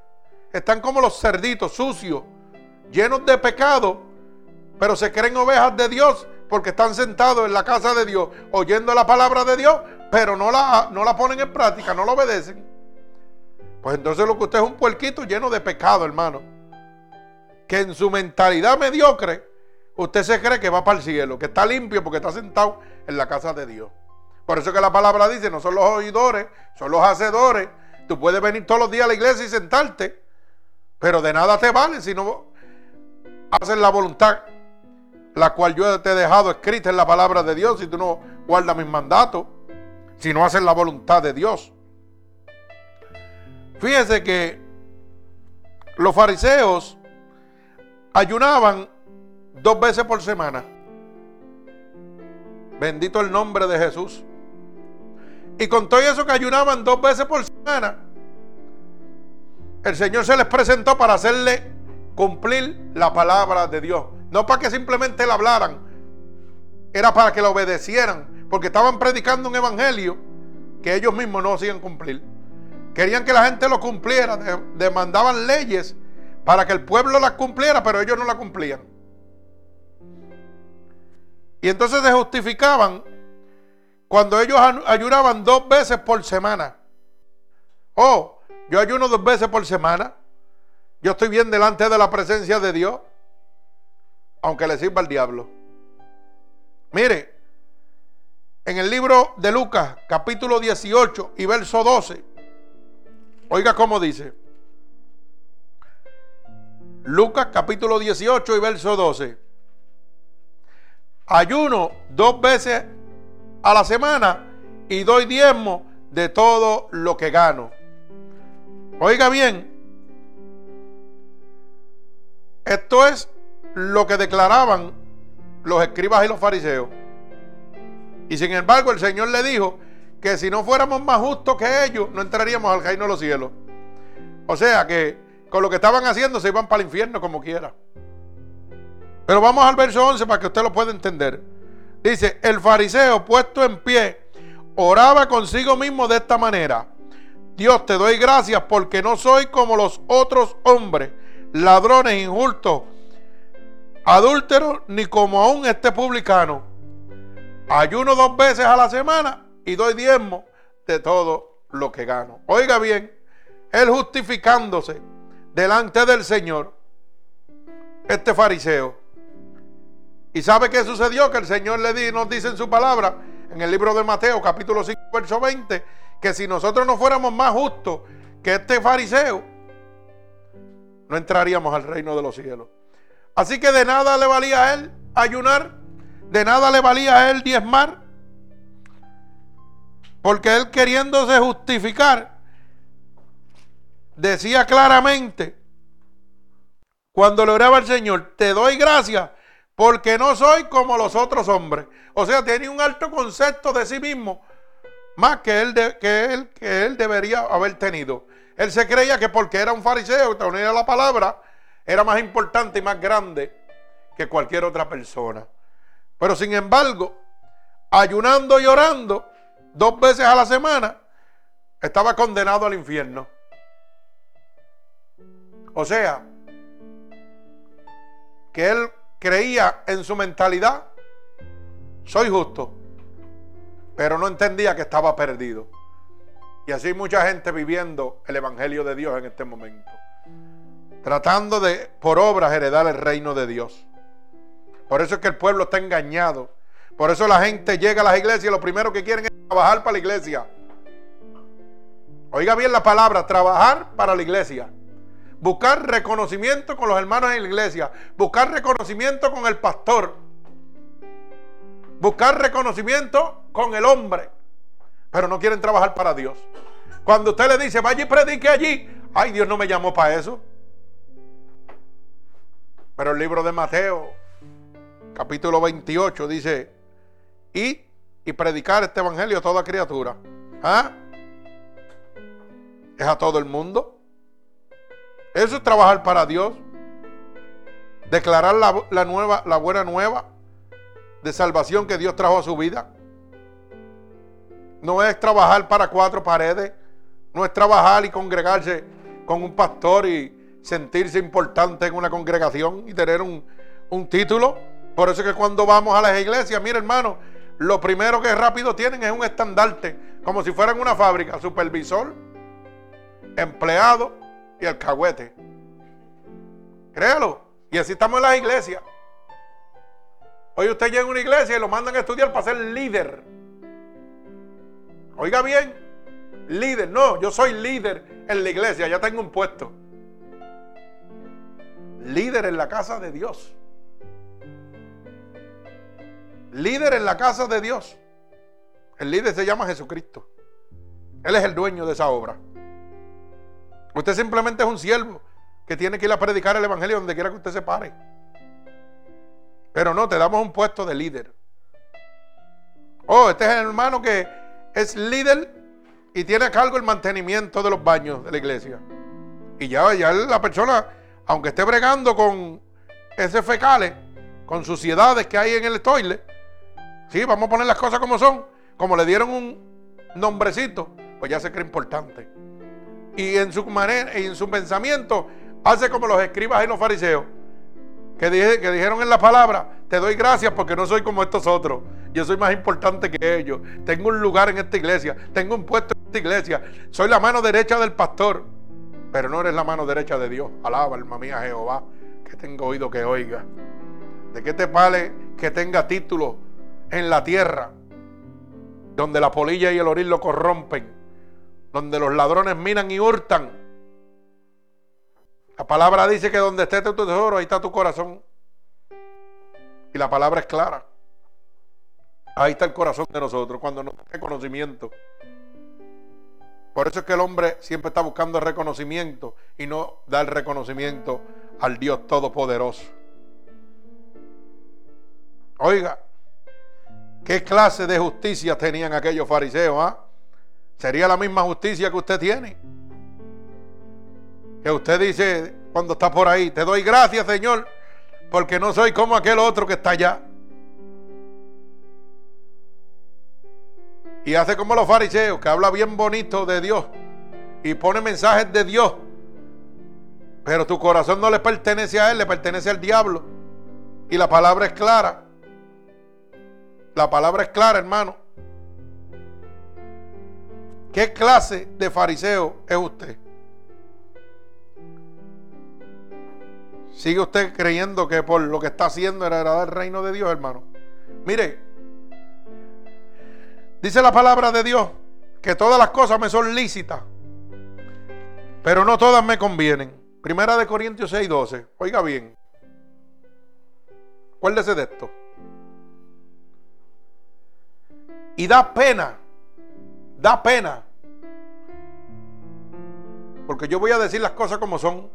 Están como los cerditos sucios, llenos de pecado, pero se creen ovejas de Dios porque están sentados en la casa de Dios, oyendo la palabra de Dios, pero no la, no la ponen en práctica, no la obedecen. Pues entonces lo que usted es un puerquito lleno de pecado, hermano. Que en su mentalidad mediocre, usted se cree que va para el cielo, que está limpio porque está sentado en la casa de Dios. Por eso que la palabra dice, no son los oidores, son los hacedores. Tú puedes venir todos los días a la iglesia y sentarte, pero de nada te vale si no haces la voluntad, la cual yo te he dejado escrita en la palabra de Dios, si tú no guardas mis mandatos, si no haces la voluntad de Dios. Fíjese que los fariseos ayunaban dos veces por semana. Bendito el nombre de Jesús. Y con todo eso que ayunaban dos veces por semana, el Señor se les presentó para hacerle cumplir la palabra de Dios. No para que simplemente la hablaran, era para que la obedecieran, porque estaban predicando un evangelio que ellos mismos no hacían cumplir. Querían que la gente lo cumpliera, demandaban leyes para que el pueblo las cumpliera, pero ellos no las cumplían. Y entonces se justificaban cuando ellos ayunaban dos veces por semana. Oh, yo ayuno dos veces por semana. Yo estoy bien delante de la presencia de Dios, aunque le sirva al diablo. Mire, en el libro de Lucas, capítulo 18 y verso 12. Oiga cómo dice. Lucas capítulo 18 y verso 12. Ayuno dos veces a la semana y doy diezmo de todo lo que gano. Oiga bien, esto es lo que declaraban los escribas y los fariseos. Y sin embargo el Señor le dijo que si no fuéramos más justos que ellos, no entraríamos al reino de los cielos. O sea que con lo que estaban haciendo se iban para el infierno como quiera. Pero vamos al verso 11 para que usted lo pueda entender. Dice, el fariseo puesto en pie oraba consigo mismo de esta manera. Dios te doy gracias porque no soy como los otros hombres, ladrones, injustos, adúlteros, ni como aún este publicano. Ayuno dos veces a la semana y doy diezmo de todo lo que gano. Oiga bien, él justificándose delante del Señor, este fariseo. ¿Y sabe qué sucedió? Que el Señor le di, nos dice en su palabra, en el libro de Mateo, capítulo 5, verso 20, que si nosotros no fuéramos más justos que este fariseo, no entraríamos al reino de los cielos. Así que de nada le valía a él ayunar, de nada le valía a él diezmar, porque él queriéndose justificar, decía claramente cuando le oraba al Señor, te doy gracias porque no soy como los otros hombres. O sea, tenía un alto concepto de sí mismo, más que él, que él, que él debería haber tenido. Él se creía que porque era un fariseo, tenía la palabra, era más importante y más grande que cualquier otra persona. Pero sin embargo, ayunando y orando dos veces a la semana, estaba condenado al infierno. O sea, que él creía en su mentalidad, soy justo, pero no entendía que estaba perdido. Y así mucha gente viviendo el Evangelio de Dios en este momento. Tratando de, por obras, heredar el reino de Dios. Por eso es que el pueblo está engañado. Por eso la gente llega a las iglesias y lo primero que quieren es trabajar para la iglesia. Oiga bien la palabra, trabajar para la iglesia. Buscar reconocimiento con los hermanos en la iglesia. Buscar reconocimiento con el pastor. Buscar reconocimiento con el hombre. Pero no quieren trabajar para Dios. Cuando usted le dice, vaya y predique allí. Ay, Dios no me llamó para eso. Pero el libro de Mateo, capítulo 28, dice, y, y predicar este evangelio a toda criatura. ¿Ah? Es a todo el mundo. Eso es trabajar para Dios. Declarar la, nueva, la buena nueva de salvación que Dios trajo a su vida. No es trabajar para cuatro paredes. No es trabajar y congregarse con un pastor y sentirse importante en una congregación y tener un, un título. Por eso es que cuando vamos a las iglesias, mire hermano, lo primero que rápido tienen es un estandarte, como si fueran una fábrica, supervisor, empleado, y alcahuete. Créalo. Y así estamos en las iglesias. Hoy usted llega a una iglesia y lo mandan a estudiar para ser líder. Oiga bien, líder. No, yo soy líder en la iglesia, ya tengo un puesto. Líder en la casa de Dios. Líder en la casa de Dios. El líder se llama Jesucristo. Él es el dueño de esa obra. Usted simplemente es un siervo que tiene que ir a predicar el Evangelio donde quiera que usted se pare. Pero no, te damos un puesto de líder. Oh, este es el hermano que es líder y tiene a cargo el mantenimiento de los baños de la iglesia. Y ya, ya la persona, aunque esté bregando con ese fecales, con suciedades que hay en el toile, sí, vamos a poner las cosas como son, como le dieron un nombrecito, pues ya se cree importante y en su manera y en su pensamiento hace como los escribas y los fariseos que, dijeron en la palabra, te doy gracias porque no soy como estos otros. Yo soy más importante que ellos. Tengo un lugar en esta iglesia, tengo un puesto en esta iglesia. Soy la mano derecha del pastor, pero no eres la mano derecha de Dios. Alaba, alma mía, Jehová, que tengo oído que oiga. ¿De qué te vale que tenga título en la tierra, donde la polilla y el oril lo corrompen? donde los ladrones minan y hurtan. La palabra dice que donde esté tu tesoro, ahí está tu corazón. Y la palabra es clara. Ahí está el corazón de nosotros, cuando no hay conocimiento. Por eso es que el hombre siempre está buscando reconocimiento y no dar reconocimiento al Dios Todopoderoso. Oiga, ¿qué clase de justicia tenían aquellos fariseos? Ah? Sería la misma justicia que usted tiene. Que usted dice cuando está por ahí, te doy gracias Señor, porque no soy como aquel otro que está allá. Y hace como los fariseos, que habla bien bonito de Dios y pone mensajes de Dios. Pero tu corazón no le pertenece a Él, le pertenece al diablo. Y la palabra es clara. La palabra es clara, hermano. ¿Qué clase de fariseo es usted? ¿Sigue usted creyendo que por lo que está haciendo era agradar el reino de Dios, hermano? Mire, dice la palabra de Dios que todas las cosas me son lícitas, pero no todas me convienen. Primera de Corintios 6, 12. Oiga bien. Acuérdese de esto. Y da pena, da pena porque yo voy a decir las cosas como son.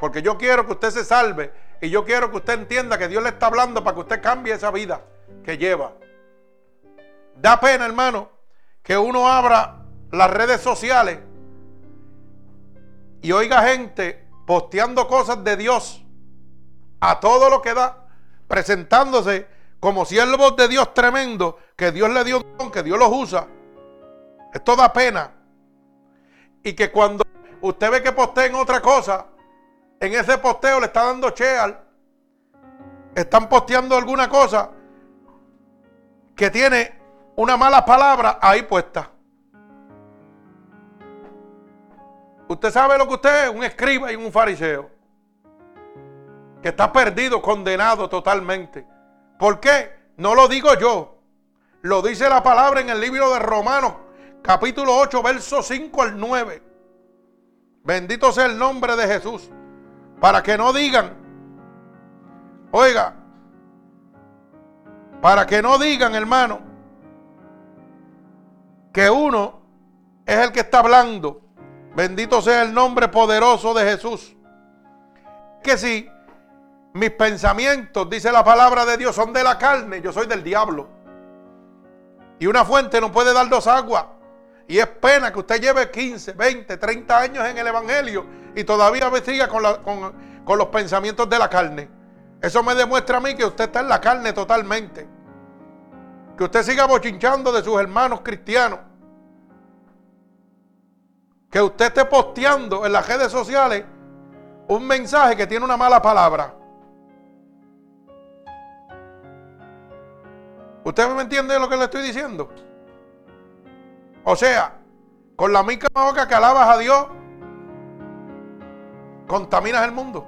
Porque yo quiero que usted se salve y yo quiero que usted entienda que Dios le está hablando para que usted cambie esa vida que lleva. Da pena, hermano, que uno abra las redes sociales y oiga gente posteando cosas de Dios a todo lo que da, presentándose como siervos de Dios tremendo, que Dios le dio don, que Dios los usa. Esto da pena. Y que cuando usted ve que posteen otra cosa, en ese posteo le está dando cheal, están posteando alguna cosa que tiene una mala palabra ahí puesta. Usted sabe lo que usted es, un escriba y un fariseo. Que está perdido, condenado totalmente. ¿Por qué? No lo digo yo. Lo dice la palabra en el libro de Romanos, capítulo 8, verso 5 al 9. Bendito sea el nombre de Jesús. Para que no digan, oiga, para que no digan, hermano, que uno es el que está hablando Bendito sea el nombre poderoso de Jesús. Que si mis pensamientos, dice la palabra de Dios, son de la carne, yo soy del diablo. Y una fuente no puede dar dos aguas. Y es pena que usted lleve 15, 20, 30 años en el Evangelio y todavía siga con, con, con los pensamientos de la carne. Eso me demuestra a mí que usted está en la carne totalmente. Que usted siga bochinchando de sus hermanos cristianos que usted esté posteando en las redes sociales un mensaje que tiene una mala palabra. ¿Usted me entiende lo que le estoy diciendo? O sea, con la misma boca que alabas a Dios, contaminas el mundo.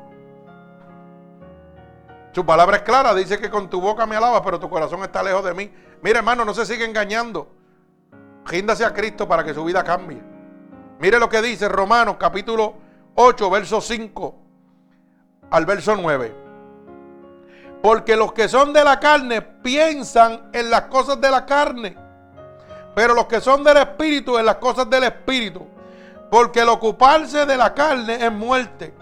Su palabra es clara, dice que con tu boca me alabas, pero tu corazón está lejos de mí. Mire, hermano, no se sigue engañando. Ríndase a Cristo para que su vida cambie. Mire lo que dice Romanos capítulo 8, verso 5 al verso 9. Porque los que son de la carne piensan en las cosas de la carne, pero los que son del espíritu en las cosas del espíritu. Porque el ocuparse de la carne es muerte,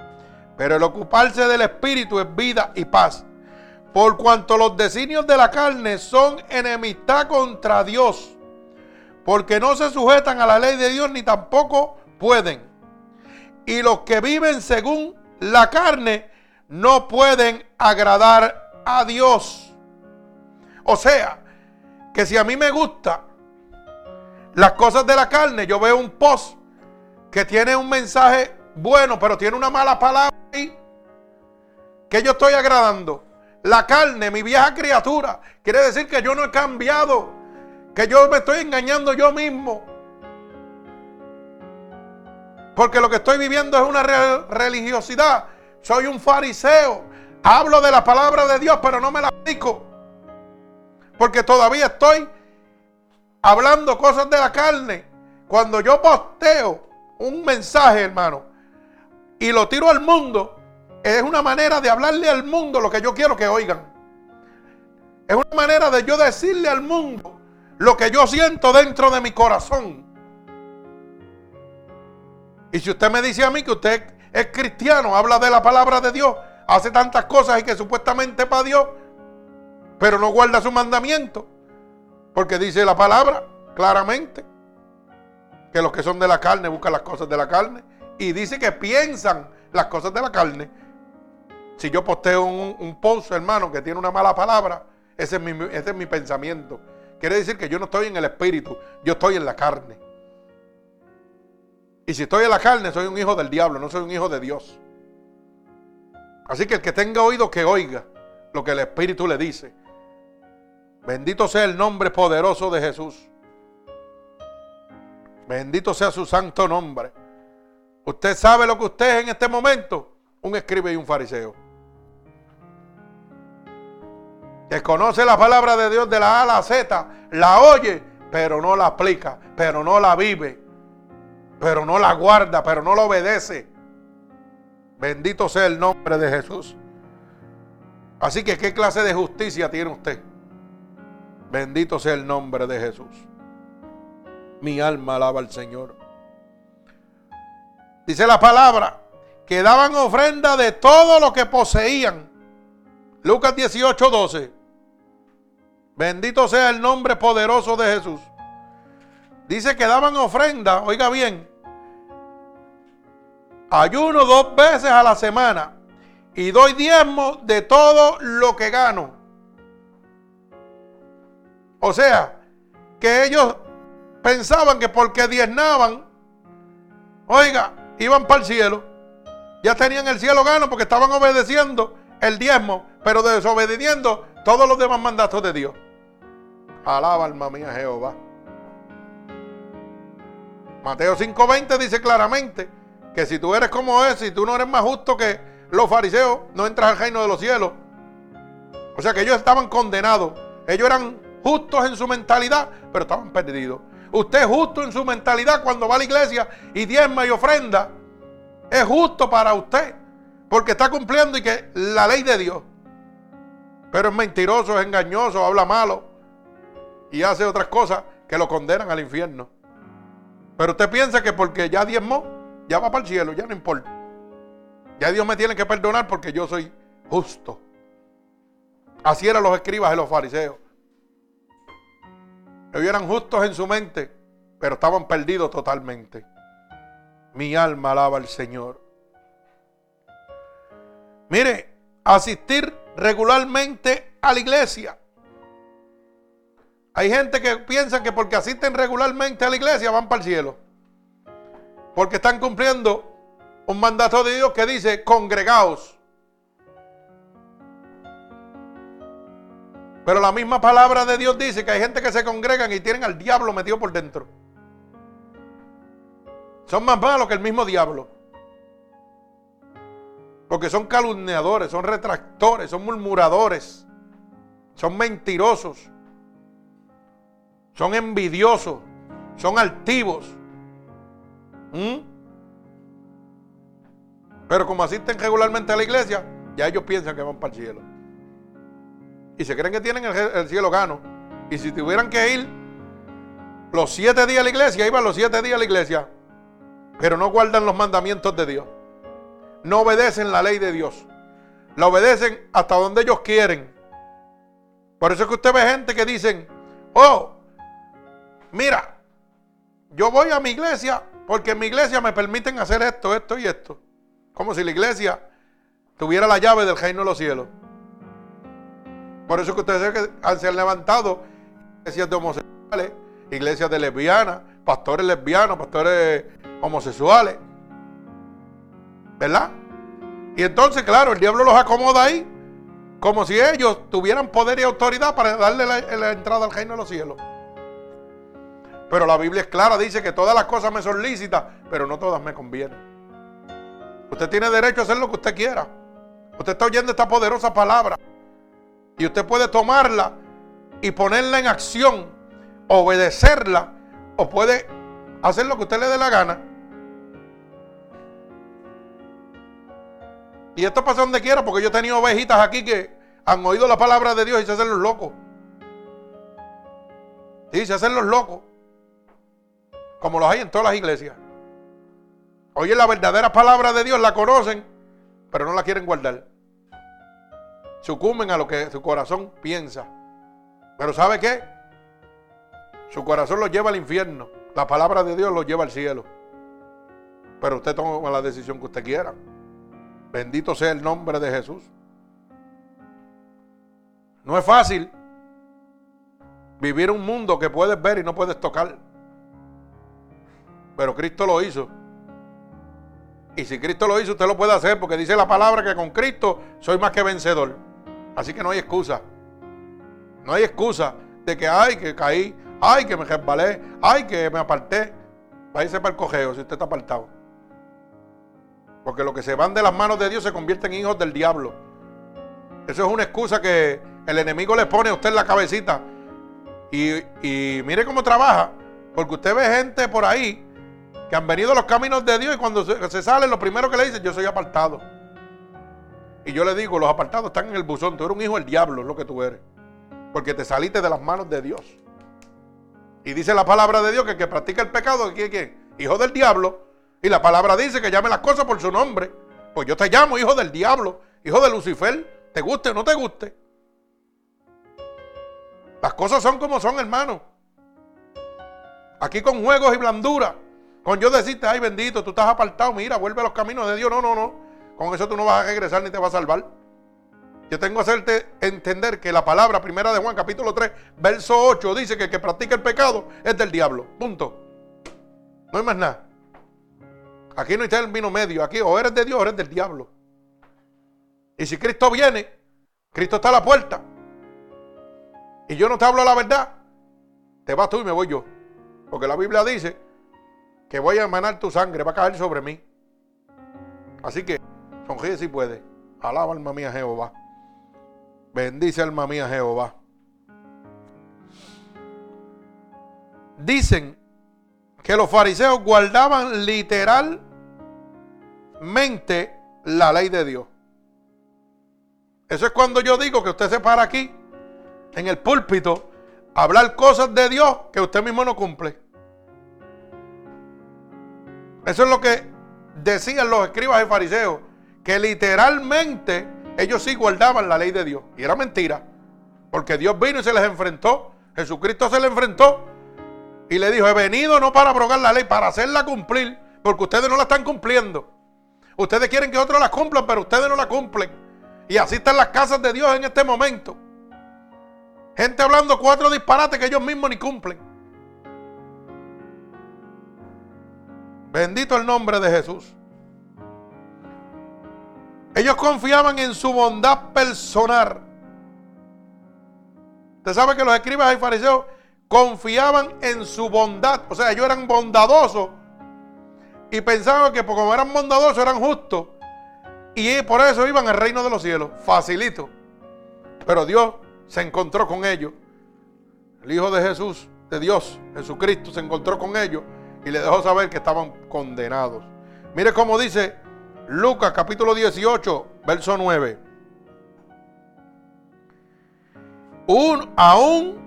pero el ocuparse del espíritu es vida y paz. Por cuanto los designios de la carne son enemistad contra Dios porque no se sujetan a la ley de Dios ni tampoco pueden. Y los que viven según la carne no pueden agradar a Dios. O sea, que si a mí me gusta las cosas de la carne, yo veo un post que tiene un mensaje bueno, pero tiene una mala palabra que yo estoy agradando. La carne, mi vieja criatura, quiere decir que yo no he cambiado que yo me estoy engañando yo mismo. Porque lo que estoy viviendo es una religiosidad. Soy un fariseo. Hablo de la palabra de Dios, pero no me la aplico. Porque todavía estoy hablando cosas de la carne. Cuando yo posteo un mensaje, hermano, y lo tiro al mundo, es una manera de hablarle al mundo lo que yo quiero que oigan. Es una manera de yo decirle al mundo lo que yo siento dentro de mi corazón. Y si usted me dice a mí que usted es cristiano, habla de la palabra de Dios, hace tantas cosas y que supuestamente para Dios, pero no guarda su mandamiento, porque dice la palabra claramente que los que son de la carne buscan las cosas de la carne y dice que piensan las cosas de la carne. Si yo posteo un, un hermano, que tiene una mala palabra, ese es mi, ese es mi pensamiento. Quiere decir que yo no estoy en el espíritu, yo estoy en la carne. Y si estoy en la carne, soy un hijo del diablo, no soy un hijo de Dios. Así que el que tenga oído, que oiga lo que el Espíritu le dice. Bendito sea el nombre poderoso de Jesús. Bendito sea su santo nombre. Usted sabe lo que usted es en este momento. Un escribe y un fariseo. que conoce la palabra de Dios de la A a la Z, la oye, pero no la aplica, pero no la vive, pero no la guarda, pero no la obedece. Bendito sea el nombre de Jesús. Así que, ¿qué clase de justicia tiene usted? Bendito sea el nombre de Jesús. Mi alma alaba al Señor. Dice la palabra que daban ofrenda de todo lo que poseían. Lucas 18, 12. Bendito sea el nombre poderoso de Jesús. Dice que daban ofrenda, oiga bien, ayuno dos veces a la semana y doy diezmo de todo lo que gano. O sea, que ellos pensaban que porque diezmaban, oiga, iban para el cielo. Ya tenían el cielo gano porque estaban obedeciendo el diezmo, pero desobedeciendo todos los demás mandatos de Dios. Alaba alma mía Jehová. Mateo 5:20 dice claramente que si tú eres como ese, si tú no eres más justo que los fariseos, no entras al reino de los cielos. O sea que ellos estaban condenados. Ellos eran justos en su mentalidad, pero estaban perdidos. Usted es justo en su mentalidad cuando va a la iglesia y diezma y ofrenda. Es justo para usted, porque está cumpliendo y que la ley de Dios. Pero es mentiroso, es engañoso, habla malo y hace otras cosas que lo condenan al infierno. Pero usted piensa que porque ya diezmó, ya va para el cielo, ya no importa. Ya Dios me tiene que perdonar porque yo soy justo. Así eran los escribas y los fariseos. Ellos eran justos en su mente, pero estaban perdidos totalmente. Mi alma alaba al Señor. Mire, asistir regularmente a la iglesia. Hay gente que piensa que porque asisten regularmente a la iglesia van para el cielo. Porque están cumpliendo un mandato de Dios que dice congregaos. Pero la misma palabra de Dios dice que hay gente que se congregan y tienen al diablo metido por dentro. Son más malos que el mismo diablo. Porque son calumniadores, son retractores, son murmuradores, son mentirosos, son envidiosos, son altivos. ¿Mm? Pero como asisten regularmente a la iglesia, ya ellos piensan que van para el cielo. Y se creen que tienen el, cielo gano. Y si tuvieran que ir los siete días a la iglesia, iban los siete días a la iglesia. Pero no guardan los mandamientos de Dios. No obedecen la ley de Dios. La obedecen hasta donde ellos quieren. Por eso es que usted ve gente que dicen, oh, mira, yo voy a mi iglesia porque en mi iglesia me permiten hacer esto, esto y esto. Como si la iglesia tuviera la llave del reino de los cielos. Por eso que ustedes que se han levantado iglesias de homosexuales, iglesias de lesbianas, pastores lesbianos, pastores homosexuales. ¿Verdad? Y entonces, claro, el diablo los acomoda ahí como si ellos tuvieran poder y autoridad para darle la, entrada al reino de los cielos. Pero la Biblia es clara, dice que todas las cosas me son lícitas, pero no todas me convienen. Usted tiene derecho a hacer lo que usted quiera. Usted está oyendo esta poderosa palabra. Y usted puede tomarla y ponerla en acción, obedecerla, o puede hacer lo que usted le dé la gana. Y esto pasa donde quiera, porque yo he tenido ovejitas aquí que han oído la palabra de Dios y se hacen los locos. Sí, se hacen los locos. Como los hay en todas las iglesias. Oye, la verdadera palabra de Dios la conocen, pero no la quieren guardar sucumben a lo que su corazón piensa. Pero ¿sabe qué? Su corazón lo lleva al infierno. La palabra de Dios lo lleva al cielo. Pero usted toma la decisión que usted quiera. Bendito sea el nombre de Jesús. No es fácil vivir un mundo que puedes ver y no puedes tocar. Pero Cristo lo hizo. Y si Cristo lo hizo, usted lo puede hacer porque dice la palabra que con Cristo soy más que vencedor. Así que no hay excusa. No hay excusa de que, ay, que caí, ay, que me resbalé, ay, que me aparté. Váyase para el cojeo si usted está apartado. Porque los que se van de las manos de Dios se convierten en hijos del diablo. Eso es una excusa que el enemigo le pone a usted en la cabecita. Y, y mire cómo trabaja. Porque usted ve gente por ahí que han venido a los caminos de Dios y cuando se, salen, lo primero que le dicen, yo soy apartado. Y yo le digo, los apartados están en el buzón. Tú eres un hijo del diablo, es lo que tú eres. Porque te saliste de las manos de Dios. Y dice la palabra de Dios que el que practica el pecado, ¿quién es quién? Hijo del diablo. Y la palabra dice que llame las cosas por su nombre. Pues yo te llamo hijo del diablo, hijo de Lucifer, te guste o no te guste. Las cosas son como son, hermano. Aquí con juegos y blandura. Con yo decirte, ay bendito, tú estás apartado, mira, vuelve a los caminos de Dios. No, no, no. Con eso tú no vas a regresar ni te vas a salvar. Yo tengo que hacerte entender que la palabra primera de Juan capítulo 3, verso 8 dice que el que practica el pecado es del diablo. Punto. No hay más nada. Aquí no hay término medio. Aquí o eres de Dios o eres del diablo. Y si Cristo viene, Cristo está a la puerta. Y yo no te hablo la verdad. Te vas tú y me voy yo. Porque la Biblia dice que voy a emanar tu sangre, va a caer sobre mí. Así que sonríe si puede. Alaba alma mía Jehová. Bendice alma mía Jehová. Dicen que los fariseos guardaban literalmente la ley de Dios. Eso es cuando yo digo que usted se para aquí, en el púlpito, a hablar cosas de Dios que usted mismo no cumple. Eso es lo que decían los escribas y fariseos, que literalmente ellos sí guardaban la ley de Dios. Y era mentira, porque Dios vino y se les enfrentó, Jesucristo se les enfrentó y le dijo, he venido no para abrogar la ley, para hacerla cumplir, porque ustedes no la están cumpliendo. Ustedes quieren que otros la cumplan, pero ustedes no la cumplen. Y así están las casas de Dios en este momento. Gente hablando cuatro disparates que ellos mismos ni cumplen. Bendito el nombre de Jesús. Ellos confiaban en su bondad personal. Usted sabe que los escribas y fariseos confiaban en su bondad. O sea, ellos eran bondadosos y pensaban que como eran bondadosos eran justos. Y por eso iban al reino de los cielos. Facilito. Pero Dios se encontró con ellos. El Hijo de Jesús, de Dios, Jesucristo, se encontró con ellos y le dejó saber que estaban condenados. Mire cómo dice Lucas capítulo 18, verso 9. Un, aún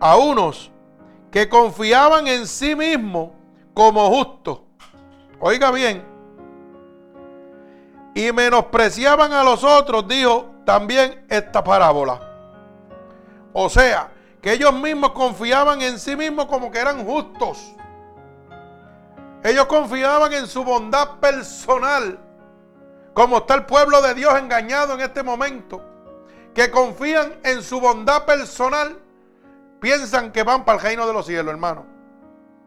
a unos que confiaban en sí mismos como justos. Oiga bien. Y menospreciaban a los otros, dijo también esta parábola. O sea, que ellos mismos confiaban en sí mismos como que eran justos. Ellos confiaban en su bondad personal. Como está el pueblo de Dios engañado en este momento. Que confían en su bondad personal piensan que van para el reino de los cielos, hermano.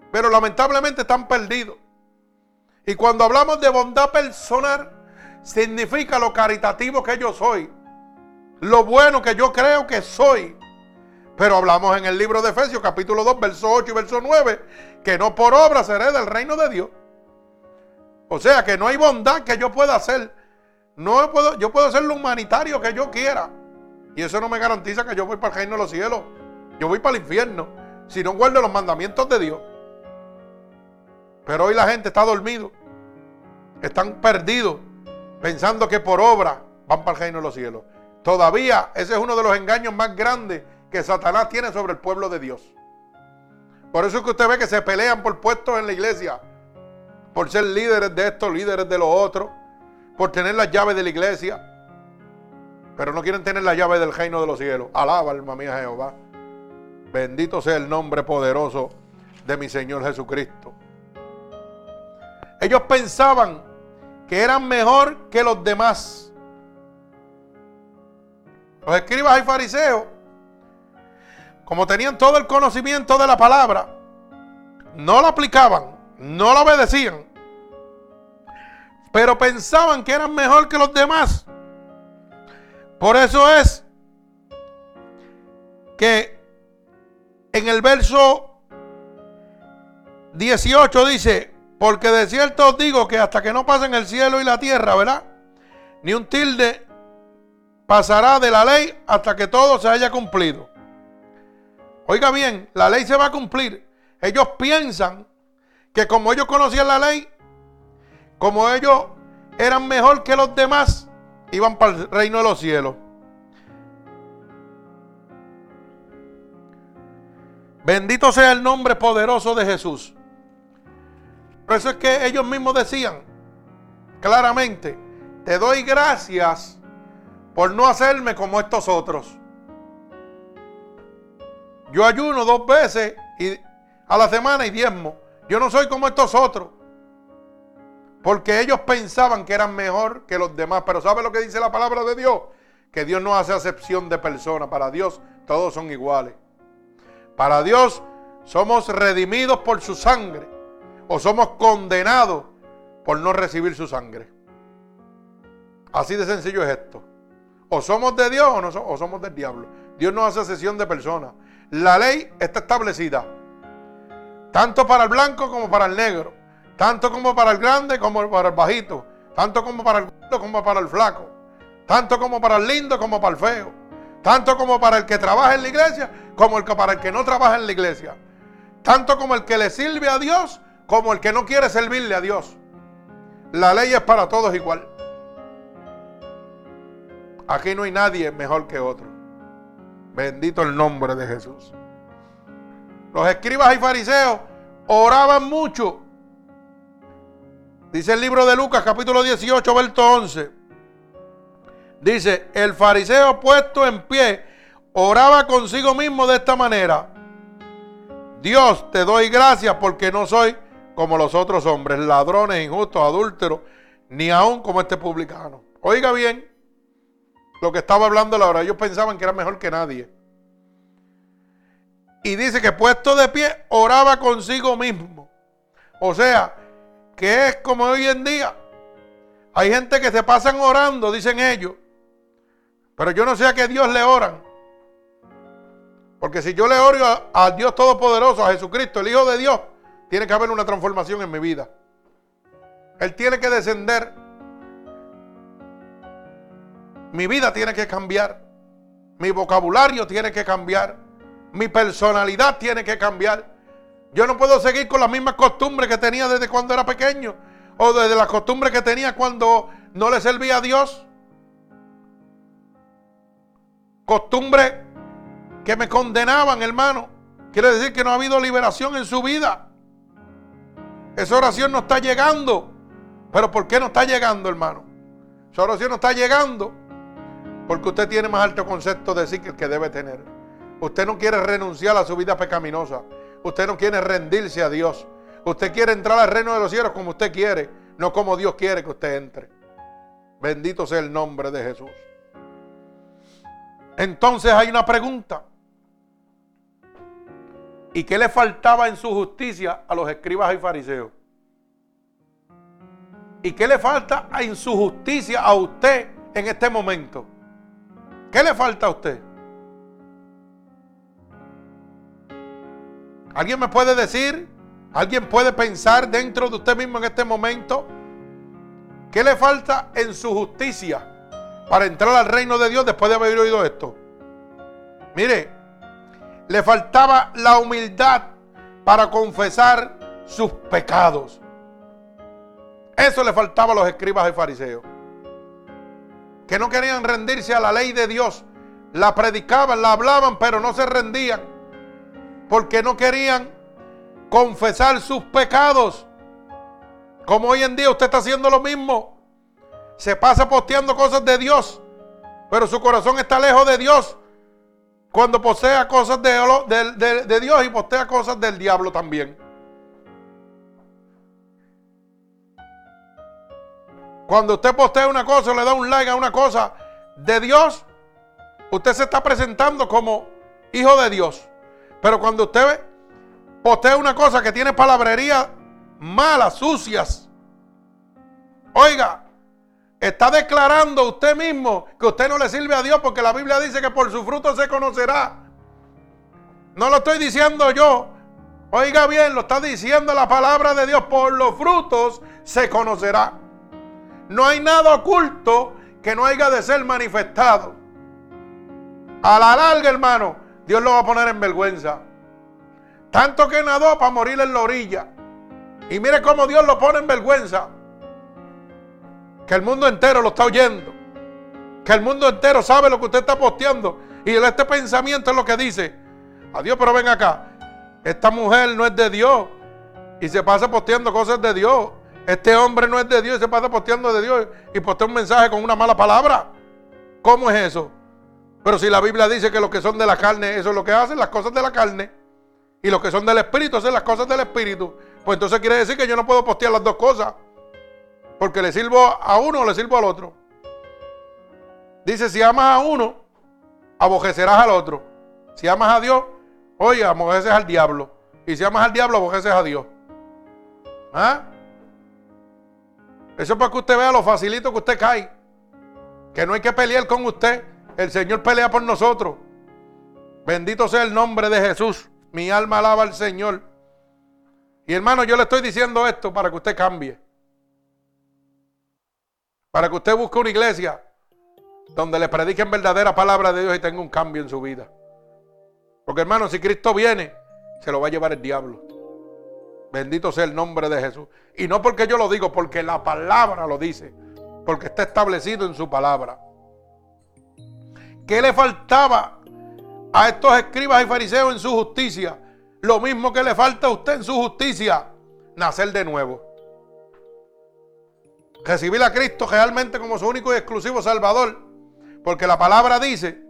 Pero lamentablemente están perdidos. Y cuando hablamos de bondad personal, significa lo caritativo que yo soy. Lo bueno que yo creo que soy. Pero hablamos en el libro de Efesios capítulo 2, verso 8 y verso 9, que no por obra seré del reino de Dios. O sea que no hay bondad que yo pueda hacer. No puedo, yo puedo hacer lo humanitario que yo quiera. Y eso no me garantiza que yo voy para el reino de los cielos. Yo voy para el infierno si no guardo los mandamientos de Dios. Pero hoy la gente está dormido. Están perdidos pensando que por obra van para el reino de los cielos. Todavía ese es uno de los engaños más grandes que Satanás tiene sobre el pueblo de Dios. Por eso es que usted ve que se pelean por puestos en la iglesia. Por ser líderes de esto, líderes de los otros. Por tener las llaves de la iglesia. Pero no quieren tener las llaves del reino de los cielos. Alaba, alma mía, Jehová. Bendito sea el nombre poderoso de mi Señor Jesucristo. Ellos pensaban que eran mejor que los demás. Los escribas y fariseos, como tenían todo el conocimiento de la palabra, no la aplicaban, no la obedecían, pero pensaban que eran mejor que los demás. Por eso es que en el verso 18 dice, porque de cierto os digo que hasta que no pasen el cielo y la tierra, ¿verdad? Ni un tilde pasará de la ley hasta que todo se haya cumplido. Oiga bien, la ley se va a cumplir. Ellos piensan que como ellos conocían la ley, como ellos eran mejor que los demás, iban para el reino de los cielos. Bendito sea el nombre poderoso de Jesús. Por eso es que ellos mismos decían claramente te doy gracias por no hacerme como estos otros. Yo ayuno dos veces a la semana y diezmo. Yo no soy como estos otros. Porque ellos pensaban que eran mejor que los demás. Pero ¿sabe lo que dice la palabra de Dios? Que Dios no hace acepción de personas. Para Dios todos son iguales. Para Dios somos redimidos por su sangre. O somos condenados por no recibir su sangre. Así de sencillo es esto. O somos de Dios o, no o somos del diablo. Dios no hace acepción de personas. La ley está establecida. Tanto para el blanco como para el negro. Tanto como para el grande como para el bajito. Tanto como para el gordo como para el flaco. Tanto como para el lindo como para el feo. Tanto como para el que trabaja en la iglesia como el que para el que no trabaja en la iglesia. Tanto como el que le sirve a Dios como el que no quiere servirle a Dios. La ley es para todos igual. Aquí no hay nadie mejor que otro. Bendito el nombre de Jesús. Los escribas y fariseos oraban mucho Dice el libro de Lucas capítulo 18, verso 11. Dice, el fariseo puesto en pie oraba consigo mismo de esta manera. Dios te doy gracias porque no soy como los otros hombres, ladrones, injustos, adúlteros, ni aún como este publicano. Oiga bien lo que estaba hablando la hora. Ellos pensaban que era mejor que nadie. Y dice que puesto de pie oraba consigo mismo. O sea, que es como hoy en día. Hay gente que se pasan orando, dicen ellos. Pero yo no sé a qué Dios le oran. Porque si yo le oro a, Dios Todopoderoso, a Jesucristo, el Hijo de Dios, tiene que haber una transformación en mi vida. Él tiene que descender. Mi vida tiene que cambiar. Mi vocabulario tiene que cambiar. Mi personalidad tiene que cambiar. Yo no puedo seguir con las mismas costumbres que tenía desde cuando era pequeño o desde las costumbres que tenía cuando no le servía a Dios. Costumbres que me condenaban, hermano. Quiere decir que no ha habido liberación en su vida. Esa oración no está llegando. Pero ¿por qué no está llegando, hermano? Esa oración no está llegando porque usted tiene más alto concepto de sí que el que debe tener. Usted no quiere renunciar a su vida pecaminosa. Usted no quiere rendirse a Dios. Usted quiere entrar al reino de los cielos como usted quiere, no como Dios quiere que usted entre. Bendito sea el nombre de Jesús. Entonces hay una pregunta. ¿Y qué le faltaba en su justicia a los escribas y fariseos? ¿Y qué le falta en su justicia a usted en este momento? ¿Qué le falta a usted? ¿Alguien me puede decir? ¿Alguien puede pensar dentro de usted mismo en este momento? ¿Qué le falta en su justicia para entrar al reino de Dios después de haber oído esto? Mire, le faltaba la humildad para confesar sus pecados. Eso le faltaba a los escribas y fariseos. Que no querían rendirse a la ley de Dios. La predicaban, la hablaban, pero no se rendían porque no querían confesar sus pecados. Como hoy en día usted está haciendo lo mismo. Se pasa posteando cosas de Dios, pero su corazón está lejos de Dios. Cuando posea cosas de, de Dios y postea cosas del diablo también. Cuando usted postea una cosa, le da un like a una cosa de Dios, usted se está presentando como hijo de Dios. Pero cuando usted postea una cosa que tiene palabrería malas, sucias, oiga, está declarando usted mismo que usted no le sirve a Dios porque la Biblia dice que por su fruto se conocerá. No lo estoy diciendo yo. Oiga bien, lo está diciendo la palabra de Dios. Por los frutos se conocerá. No hay nada oculto que no haya de ser manifestado. A la larga, hermano, Dios lo va a poner en vergüenza. Tanto que nadó para morir en la orilla. Y mire cómo Dios lo pone en vergüenza. Que el mundo entero lo está oyendo. Que el mundo entero sabe lo que usted está posteando. Y este pensamiento es lo que dice. Adiós, pero ven acá. Esta mujer no es de Dios. Y se pasa posteando cosas de Dios. Este hombre no es de Dios se pasa posteando de Dios y postea un mensaje con una mala palabra. ¿Cómo es eso? Pero si la Biblia dice que los que son de la carne, eso es lo que hacen, las cosas de la carne. Y los que son del Espíritu hacen las cosas del Espíritu. Pues entonces quiere decir que yo no puedo postear las dos cosas. Porque le sirvo a uno o le sirvo al otro. Dice, si amas a uno, abojecerás al otro. Si amas a Dios, oye, abojeces al diablo. Y si amas al diablo, abojeces a Dios. ¿Ah? Eso es para que usted vea lo facilito que usted cae. Que no hay que pelear con usted. El Señor pelea por nosotros. Bendito sea el nombre de Jesús. Mi alma alaba al Señor. Y hermano, yo le estoy diciendo esto para que usted cambie. Para que usted busque una iglesia donde le prediquen verdadera palabra de Dios y tenga un cambio en su vida. Porque hermano, si Cristo viene, se lo va a llevar el diablo. Bendito sea el nombre de Jesús. Y no porque yo lo digo, porque la palabra lo dice. Porque está establecido en su palabra. ¿Qué le faltaba a estos escribas y fariseos en su justicia? Lo mismo que le falta a usted en su justicia, nacer de nuevo. Recibir a Cristo realmente como su único y exclusivo Salvador. Porque la palabra dice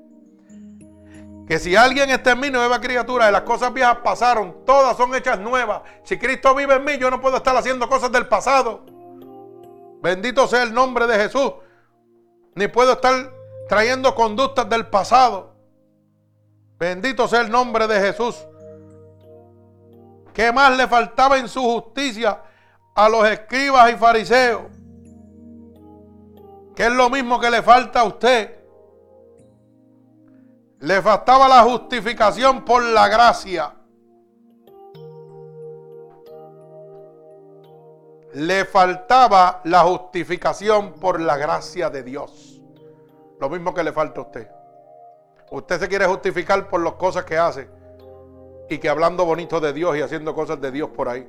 que si alguien está en mí, nueva criatura, y las cosas viejas pasaron, todas son hechas nuevas. Si Cristo vive en mí, yo no puedo estar haciendo cosas del pasado. Bendito sea el nombre de Jesús. Ni puedo estar trayendo conductas del pasado. Bendito sea el nombre de Jesús. ¿Qué más le faltaba en su justicia a los escribas y fariseos? Que es lo mismo que le falta a usted. Le faltaba la justificación por la gracia. Le faltaba la justificación por la gracia de Dios. Lo mismo que le falta a usted. Usted se quiere justificar por las cosas que hace y que hablando bonito de Dios y haciendo cosas de Dios por ahí.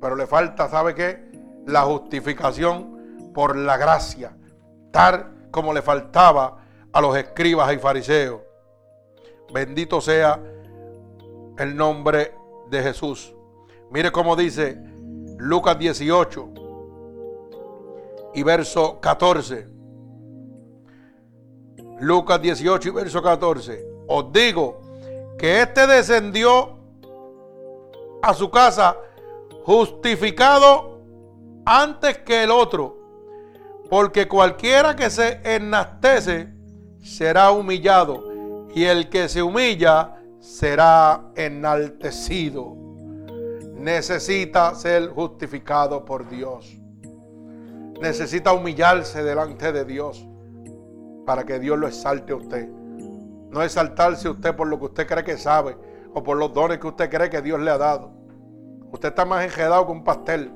Pero le falta, ¿sabe qué? La justificación por la gracia, tal como le faltaba a los escribas y fariseos. Bendito sea el nombre de Jesús. Mire cómo dice Lucas 18 y verso 14. Lucas 18 y verso 14. Os digo que éste descendió a su casa justificado antes que el otro. Porque cualquiera que se enastece será humillado y el que se humilla será enaltecido. Necesita ser justificado por Dios. Necesita humillarse delante de Dios para que Dios lo exalte a usted. No exaltarse usted por lo que usted cree que sabe o por los dones que usted cree que Dios le ha dado. Usted está más enjedado que un pastel.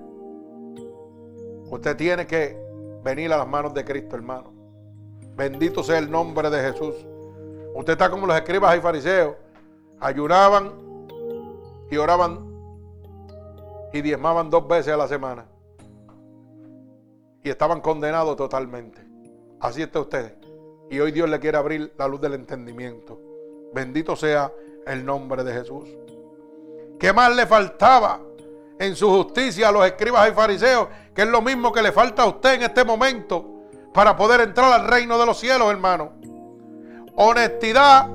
Usted tiene que venir a las manos de Cristo, hermano. Bendito sea el nombre de Jesús. Usted está como los escribas y fariseos. Ayunaban y oraban y diezmaban dos veces a la semana. Y estaban condenados totalmente. Así está usted. Y hoy Dios le quiere abrir la luz del entendimiento. Bendito sea el nombre de Jesús. ¿Qué más le faltaba en su justicia a los escribas y fariseos? Que es lo mismo que le falta a usted en este momento para poder entrar al reino de los cielos, hermano. Honestidad.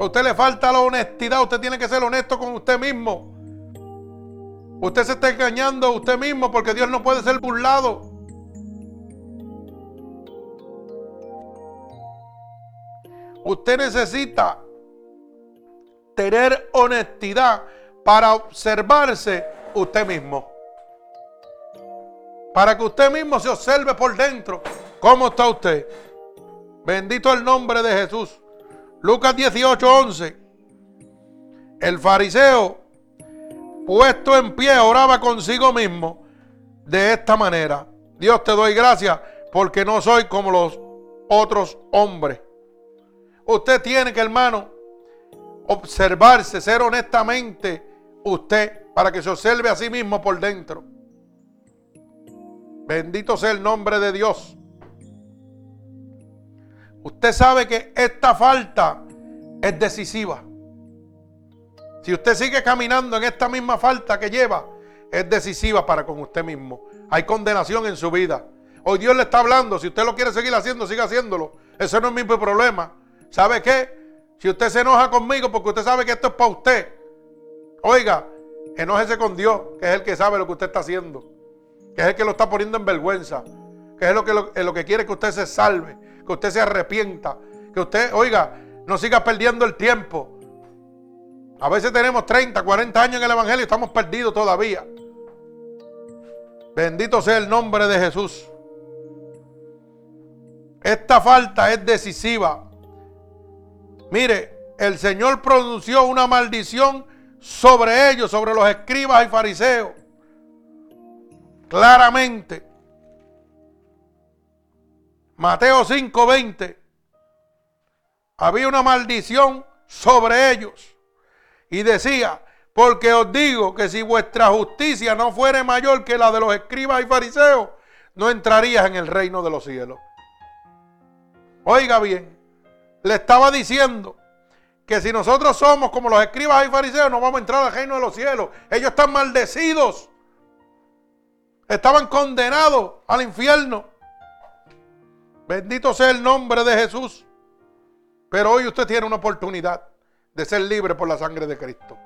A usted le falta la honestidad. Usted tiene que ser honesto con usted mismo. Usted se está engañando a usted mismo porque Dios no puede ser burlado. Usted necesita tener honestidad para observarse usted mismo. Para que usted mismo se observe por dentro. ¿Cómo está usted? Bendito el nombre de Jesús. Lucas 18, 11. El fariseo, puesto en pie, oraba consigo mismo de esta manera. Dios te doy gracias porque no soy como los otros hombres Usted tiene que, hermano, observarse, ser honestamente usted para que se observe a sí mismo por dentro. Bendito sea el nombre de Dios. Usted sabe que esta falta es decisiva. Si usted sigue caminando en esta misma falta que lleva, es decisiva para con usted mismo. Hay condenación en su vida. Hoy Dios le está hablando. Si usted lo quiere seguir haciendo, siga haciéndolo. Ese no es mi problema. ¿Sabe qué? Si usted se enoja conmigo porque usted sabe que esto es para usted, oiga, enójese con Dios, que es el que sabe lo que usted está haciendo, que es el que lo está poniendo en vergüenza, que es lo que, lo, que quiere que usted se salve, que usted se arrepienta, que usted, oiga, no siga perdiendo el tiempo. A veces tenemos 30, 40 años en el Evangelio y estamos perdidos todavía. Bendito sea el nombre de Jesús. Esta falta es decisiva. Mire, el Señor pronunció una maldición sobre ellos, sobre los escribas y fariseos. Claramente. Mateo 5:20. Había una maldición sobre ellos. Y decía, porque os digo que si vuestra justicia no fuere mayor que la de los escribas y fariseos, no entrarías en el reino de los cielos. Oiga bien, le estaba diciendo que si nosotros somos como los escribas y fariseos, no vamos a entrar al reino de los cielos. Ellos están maldecidos. Estaban condenados al infierno. Bendito sea el nombre de Jesús. Pero hoy usted tiene una oportunidad de ser libre por la sangre de Cristo.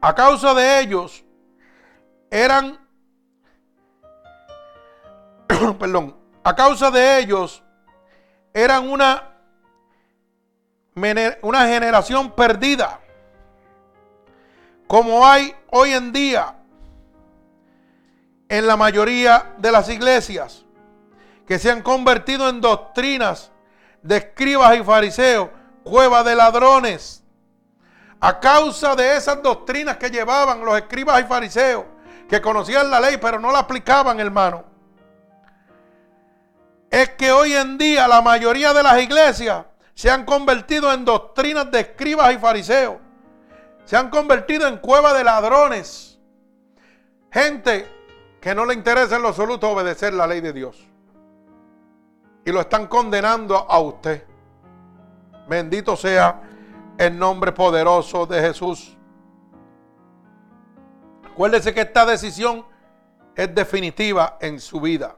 A causa de ellos, eran, perdón, a causa de ellos, eran una, una generación perdida, como hay hoy en día en la mayoría de las iglesias, que se han convertido en doctrinas de escribas y fariseos, cueva de ladrones. A causa de esas doctrinas que llevaban los escribas y fariseos, que conocían la ley pero no la aplicaban, hermano es que hoy en día la mayoría de las iglesias se han convertido en doctrinas de escribas y fariseos. Se han convertido en cueva de ladrones. Gente que no le interesa en lo absoluto obedecer la ley de Dios. Y lo están condenando a usted. Bendito sea el nombre poderoso de Jesús. Acuérdese que esta decisión es definitiva en su vida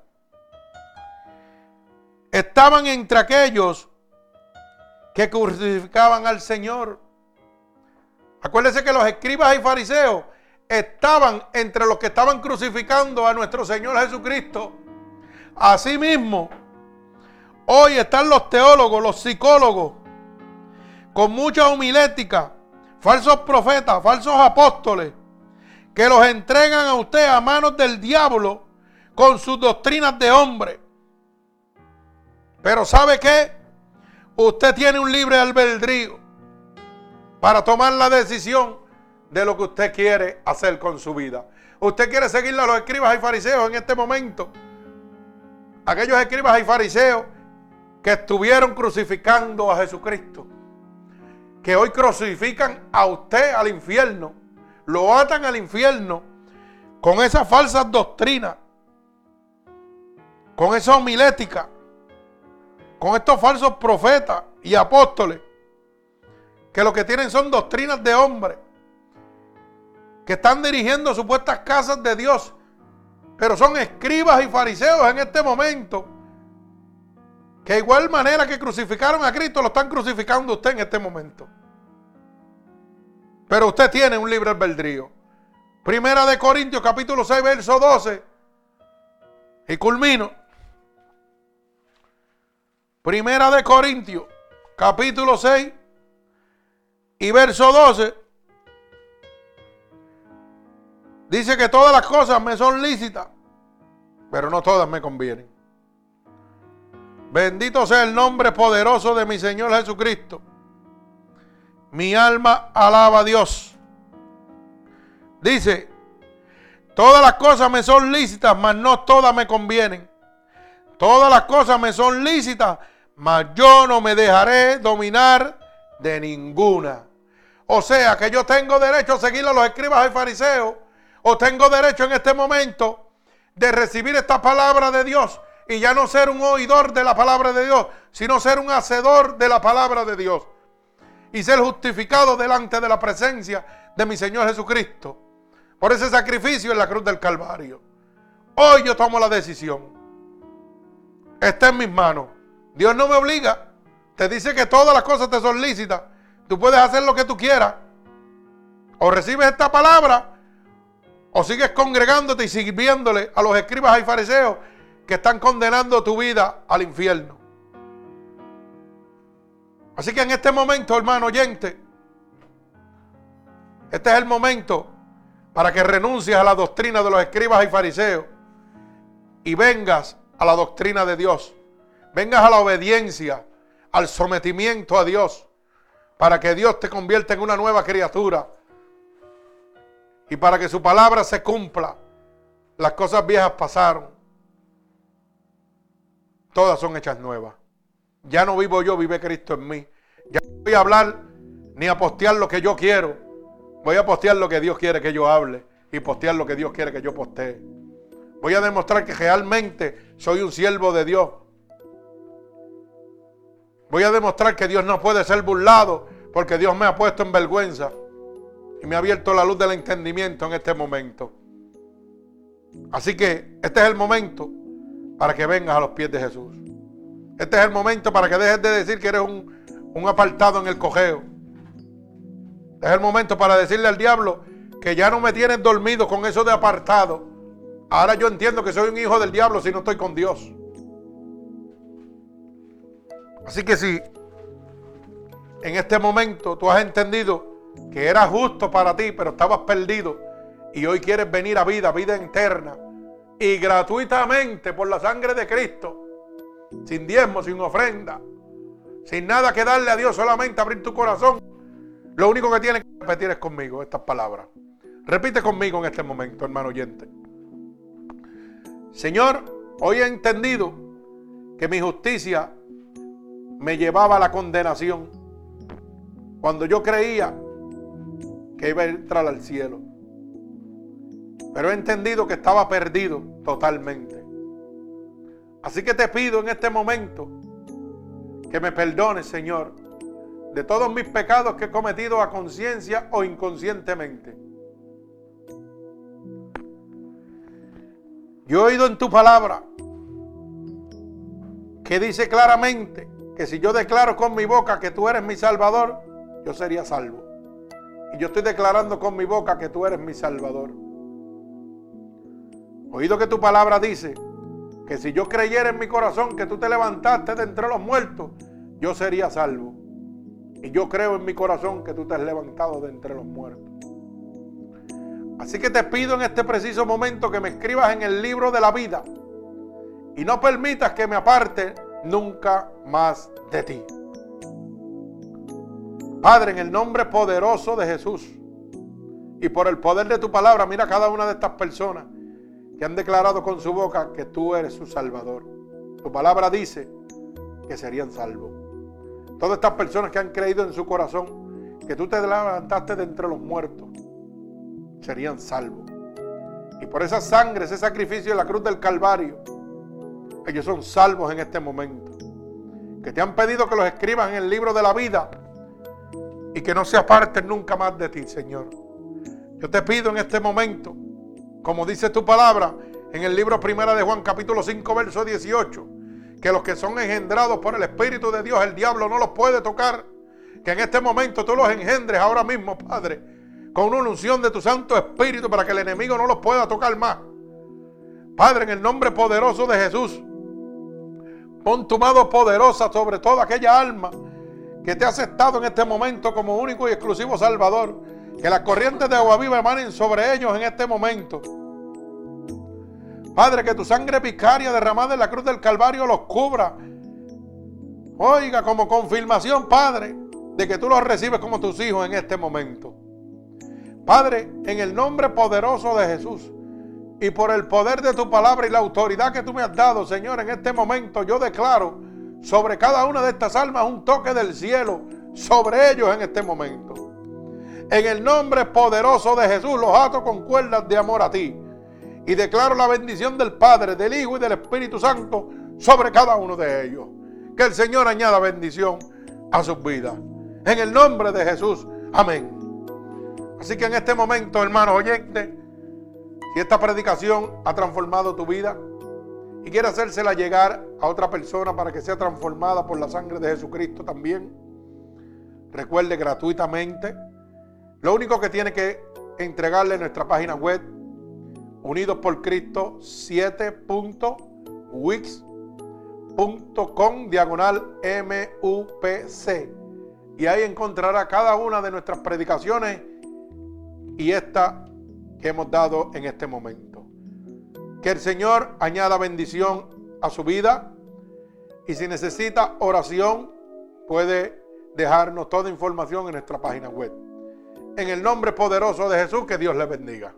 estaban entre aquellos que crucificaban al Señor. Acuérdense que los escribas y fariseos estaban entre los que estaban crucificando a nuestro Señor Jesucristo. Asimismo, hoy están los teólogos, los psicólogos, con mucha humilética, falsos profetas, falsos apóstoles, que los entregan a usted a manos del diablo con sus doctrinas de hombre. Pero ¿sabe qué? Usted tiene un libre albedrío para tomar la decisión de lo que usted quiere hacer con su vida. Usted quiere seguirle a los escribas y fariseos en este momento. Aquellos escribas y fariseos que estuvieron crucificando a Jesucristo. Que hoy crucifican a usted al infierno. Lo atan al infierno con esas falsas doctrinas. Con esa homilética con estos falsos profetas y apóstoles, que lo que tienen son doctrinas de hombres, que están dirigiendo supuestas casas de Dios, pero son escribas y fariseos en este momento, que igual manera que crucificaron a Cristo, lo están crucificando usted en este momento. Pero usted tiene un libre albedrío. Primera de Corintios capítulo 6, verso 12. Y culmino. Primera de Corintios, capítulo 6 y verso 12. Dice que todas las cosas me son lícitas, pero no todas me convienen. Bendito sea el nombre poderoso de mi Señor Jesucristo. Mi alma alaba a Dios. Dice, todas las cosas me son lícitas, mas no todas me convienen. Todas las cosas me son lícitas, mas yo no me dejaré dominar de ninguna. O sea que yo tengo derecho a seguir a los escribas y fariseos, o tengo derecho en este momento de recibir esta palabra de Dios y ya no ser un oidor de la palabra de Dios, sino ser un hacedor de la palabra de Dios y ser justificado delante de la presencia de mi Señor Jesucristo. por ese sacrificio en la cruz del Calvario. Hoy yo tomo la decisión. Está en mis manos. Dios no me obliga. Te dice que todas las cosas te son lícitas. Tú puedes hacer lo que tú quieras. O recibes esta palabra o sigues congregándote y sirviéndole a los escribas y fariseos que están condenando tu vida al infierno. Así que en este momento, hermano oyente, este es el momento para que renuncies a la doctrina de los escribas y fariseos y vengas a la doctrina de Dios. Vengas a la obediencia, al sometimiento a Dios, para que Dios te convierta en una nueva criatura y para que su palabra se cumpla. Las cosas viejas pasaron. Todas son hechas nuevas. Ya no vivo yo, vive Cristo en mí. Ya no voy a hablar ni a postear lo que yo quiero. Voy a postear lo que Dios quiere que yo hable y postear lo que Dios quiere que yo postee. Voy a demostrar que realmente soy un siervo de Dios. Voy a demostrar que Dios no puede ser burlado porque Dios me ha puesto en vergüenza y me ha abierto la luz del entendimiento en este momento. Así que este es el momento para que vengas a los pies de Jesús. Este es el momento para que dejes de decir que eres un, un apartado en el cojeo. Es el momento para decirle al diablo que ya no me tienes dormido con eso de apartado. Ahora yo entiendo que soy un hijo del diablo si no estoy con Dios. Así que si en este momento tú has entendido que era justo para ti, pero estabas perdido y hoy quieres venir a vida, vida eterna y gratuitamente por la sangre de Cristo, sin diezmo, sin ofrenda, sin nada que darle a Dios, solamente abrir tu corazón. Lo único que tienes que repetir es conmigo estas palabras. Repite conmigo en este momento, hermano oyente. Señor, hoy he entendido que mi justicia me llevaba a la condenación. Cuando yo creía que iba a entrar al cielo. Pero he entendido que estaba perdido totalmente. Así que te pido en este momento que me perdones, Señor, de todos mis pecados que he cometido a conciencia o inconscientemente. Yo he oído en tu palabra que dice claramente que si yo declaro con mi boca que tú eres mi Salvador, yo sería salvo. Y yo estoy declarando con mi boca que tú eres mi Salvador. Oído que tu palabra dice que si yo creyera en mi corazón que tú te levantaste de entre los muertos, yo sería salvo. Y yo creo en mi corazón que tú te has levantado de entre los muertos. Así que te pido en este preciso momento que me escribas en el libro de la vida y no permitas que me aparte nunca más de ti. Padre, en el nombre poderoso de Jesús y por el poder de tu palabra, mira a cada una de estas personas que han declarado con su boca que tú eres su Salvador. Tu palabra dice que serían salvos. Todas estas personas que han creído en su corazón que tú te levantaste de entre los muertos, serían salvos. Y por esa sangre, ese sacrificio de la cruz del Calvario, ellos son salvos en este momento. Que te han pedido que los escribas en el libro de la vida y que no se aparten nunca más de ti, Señor. Yo te pido en este momento, como dice tu palabra en el libro primera de Juan capítulo 5 verso 18, que los que son engendrados por el Espíritu de Dios, el diablo no los puede tocar. Que en este momento tú los engendres ahora mismo, Padre, con una unción de tu Santo Espíritu para que el enemigo no los pueda tocar más. Padre, en el nombre poderoso de Jesús, pon tu mano poderosa sobre toda aquella alma que te ha aceptado en este momento como único y exclusivo Salvador. Que las corrientes de agua viva emanen sobre ellos en este momento. Padre, que tu sangre picaria derramada en la cruz del Calvario los cubra. Oiga, como confirmación, Padre, de que tú los recibes como tus hijos en este momento. Padre, en el nombre poderoso de Jesús y por el poder de tu palabra y la autoridad que tú me has dado, Señor, en este momento yo declaro sobre cada una de estas almas un toque del cielo sobre ellos en este momento. En el nombre poderoso de Jesús los ato con cuerdas de amor a ti. Y declaro la bendición del Padre, del Hijo y del Espíritu Santo sobre cada uno de ellos. Que el Señor añada bendición a sus vidas. En el nombre de Jesús. Amén. Así que en este momento, hermanos oyentes, Si esta predicación ha transformado tu vida y quiere hacérsela llegar a otra persona para que sea transformada por la sangre de Jesucristo también, recuerde gratuitamente. Lo único que tiene que entregarle en nuestra página web, Unidos por Cristo 7.wix.com diagonal. Y ahí encontrará cada una de nuestras predicaciones y esta que hemos dado en este momento. Que el Señor añada bendición a su vida y si necesita oración puede dejarnos toda información en nuestra página web. En el nombre poderoso de Jesús, que Dios le bendiga.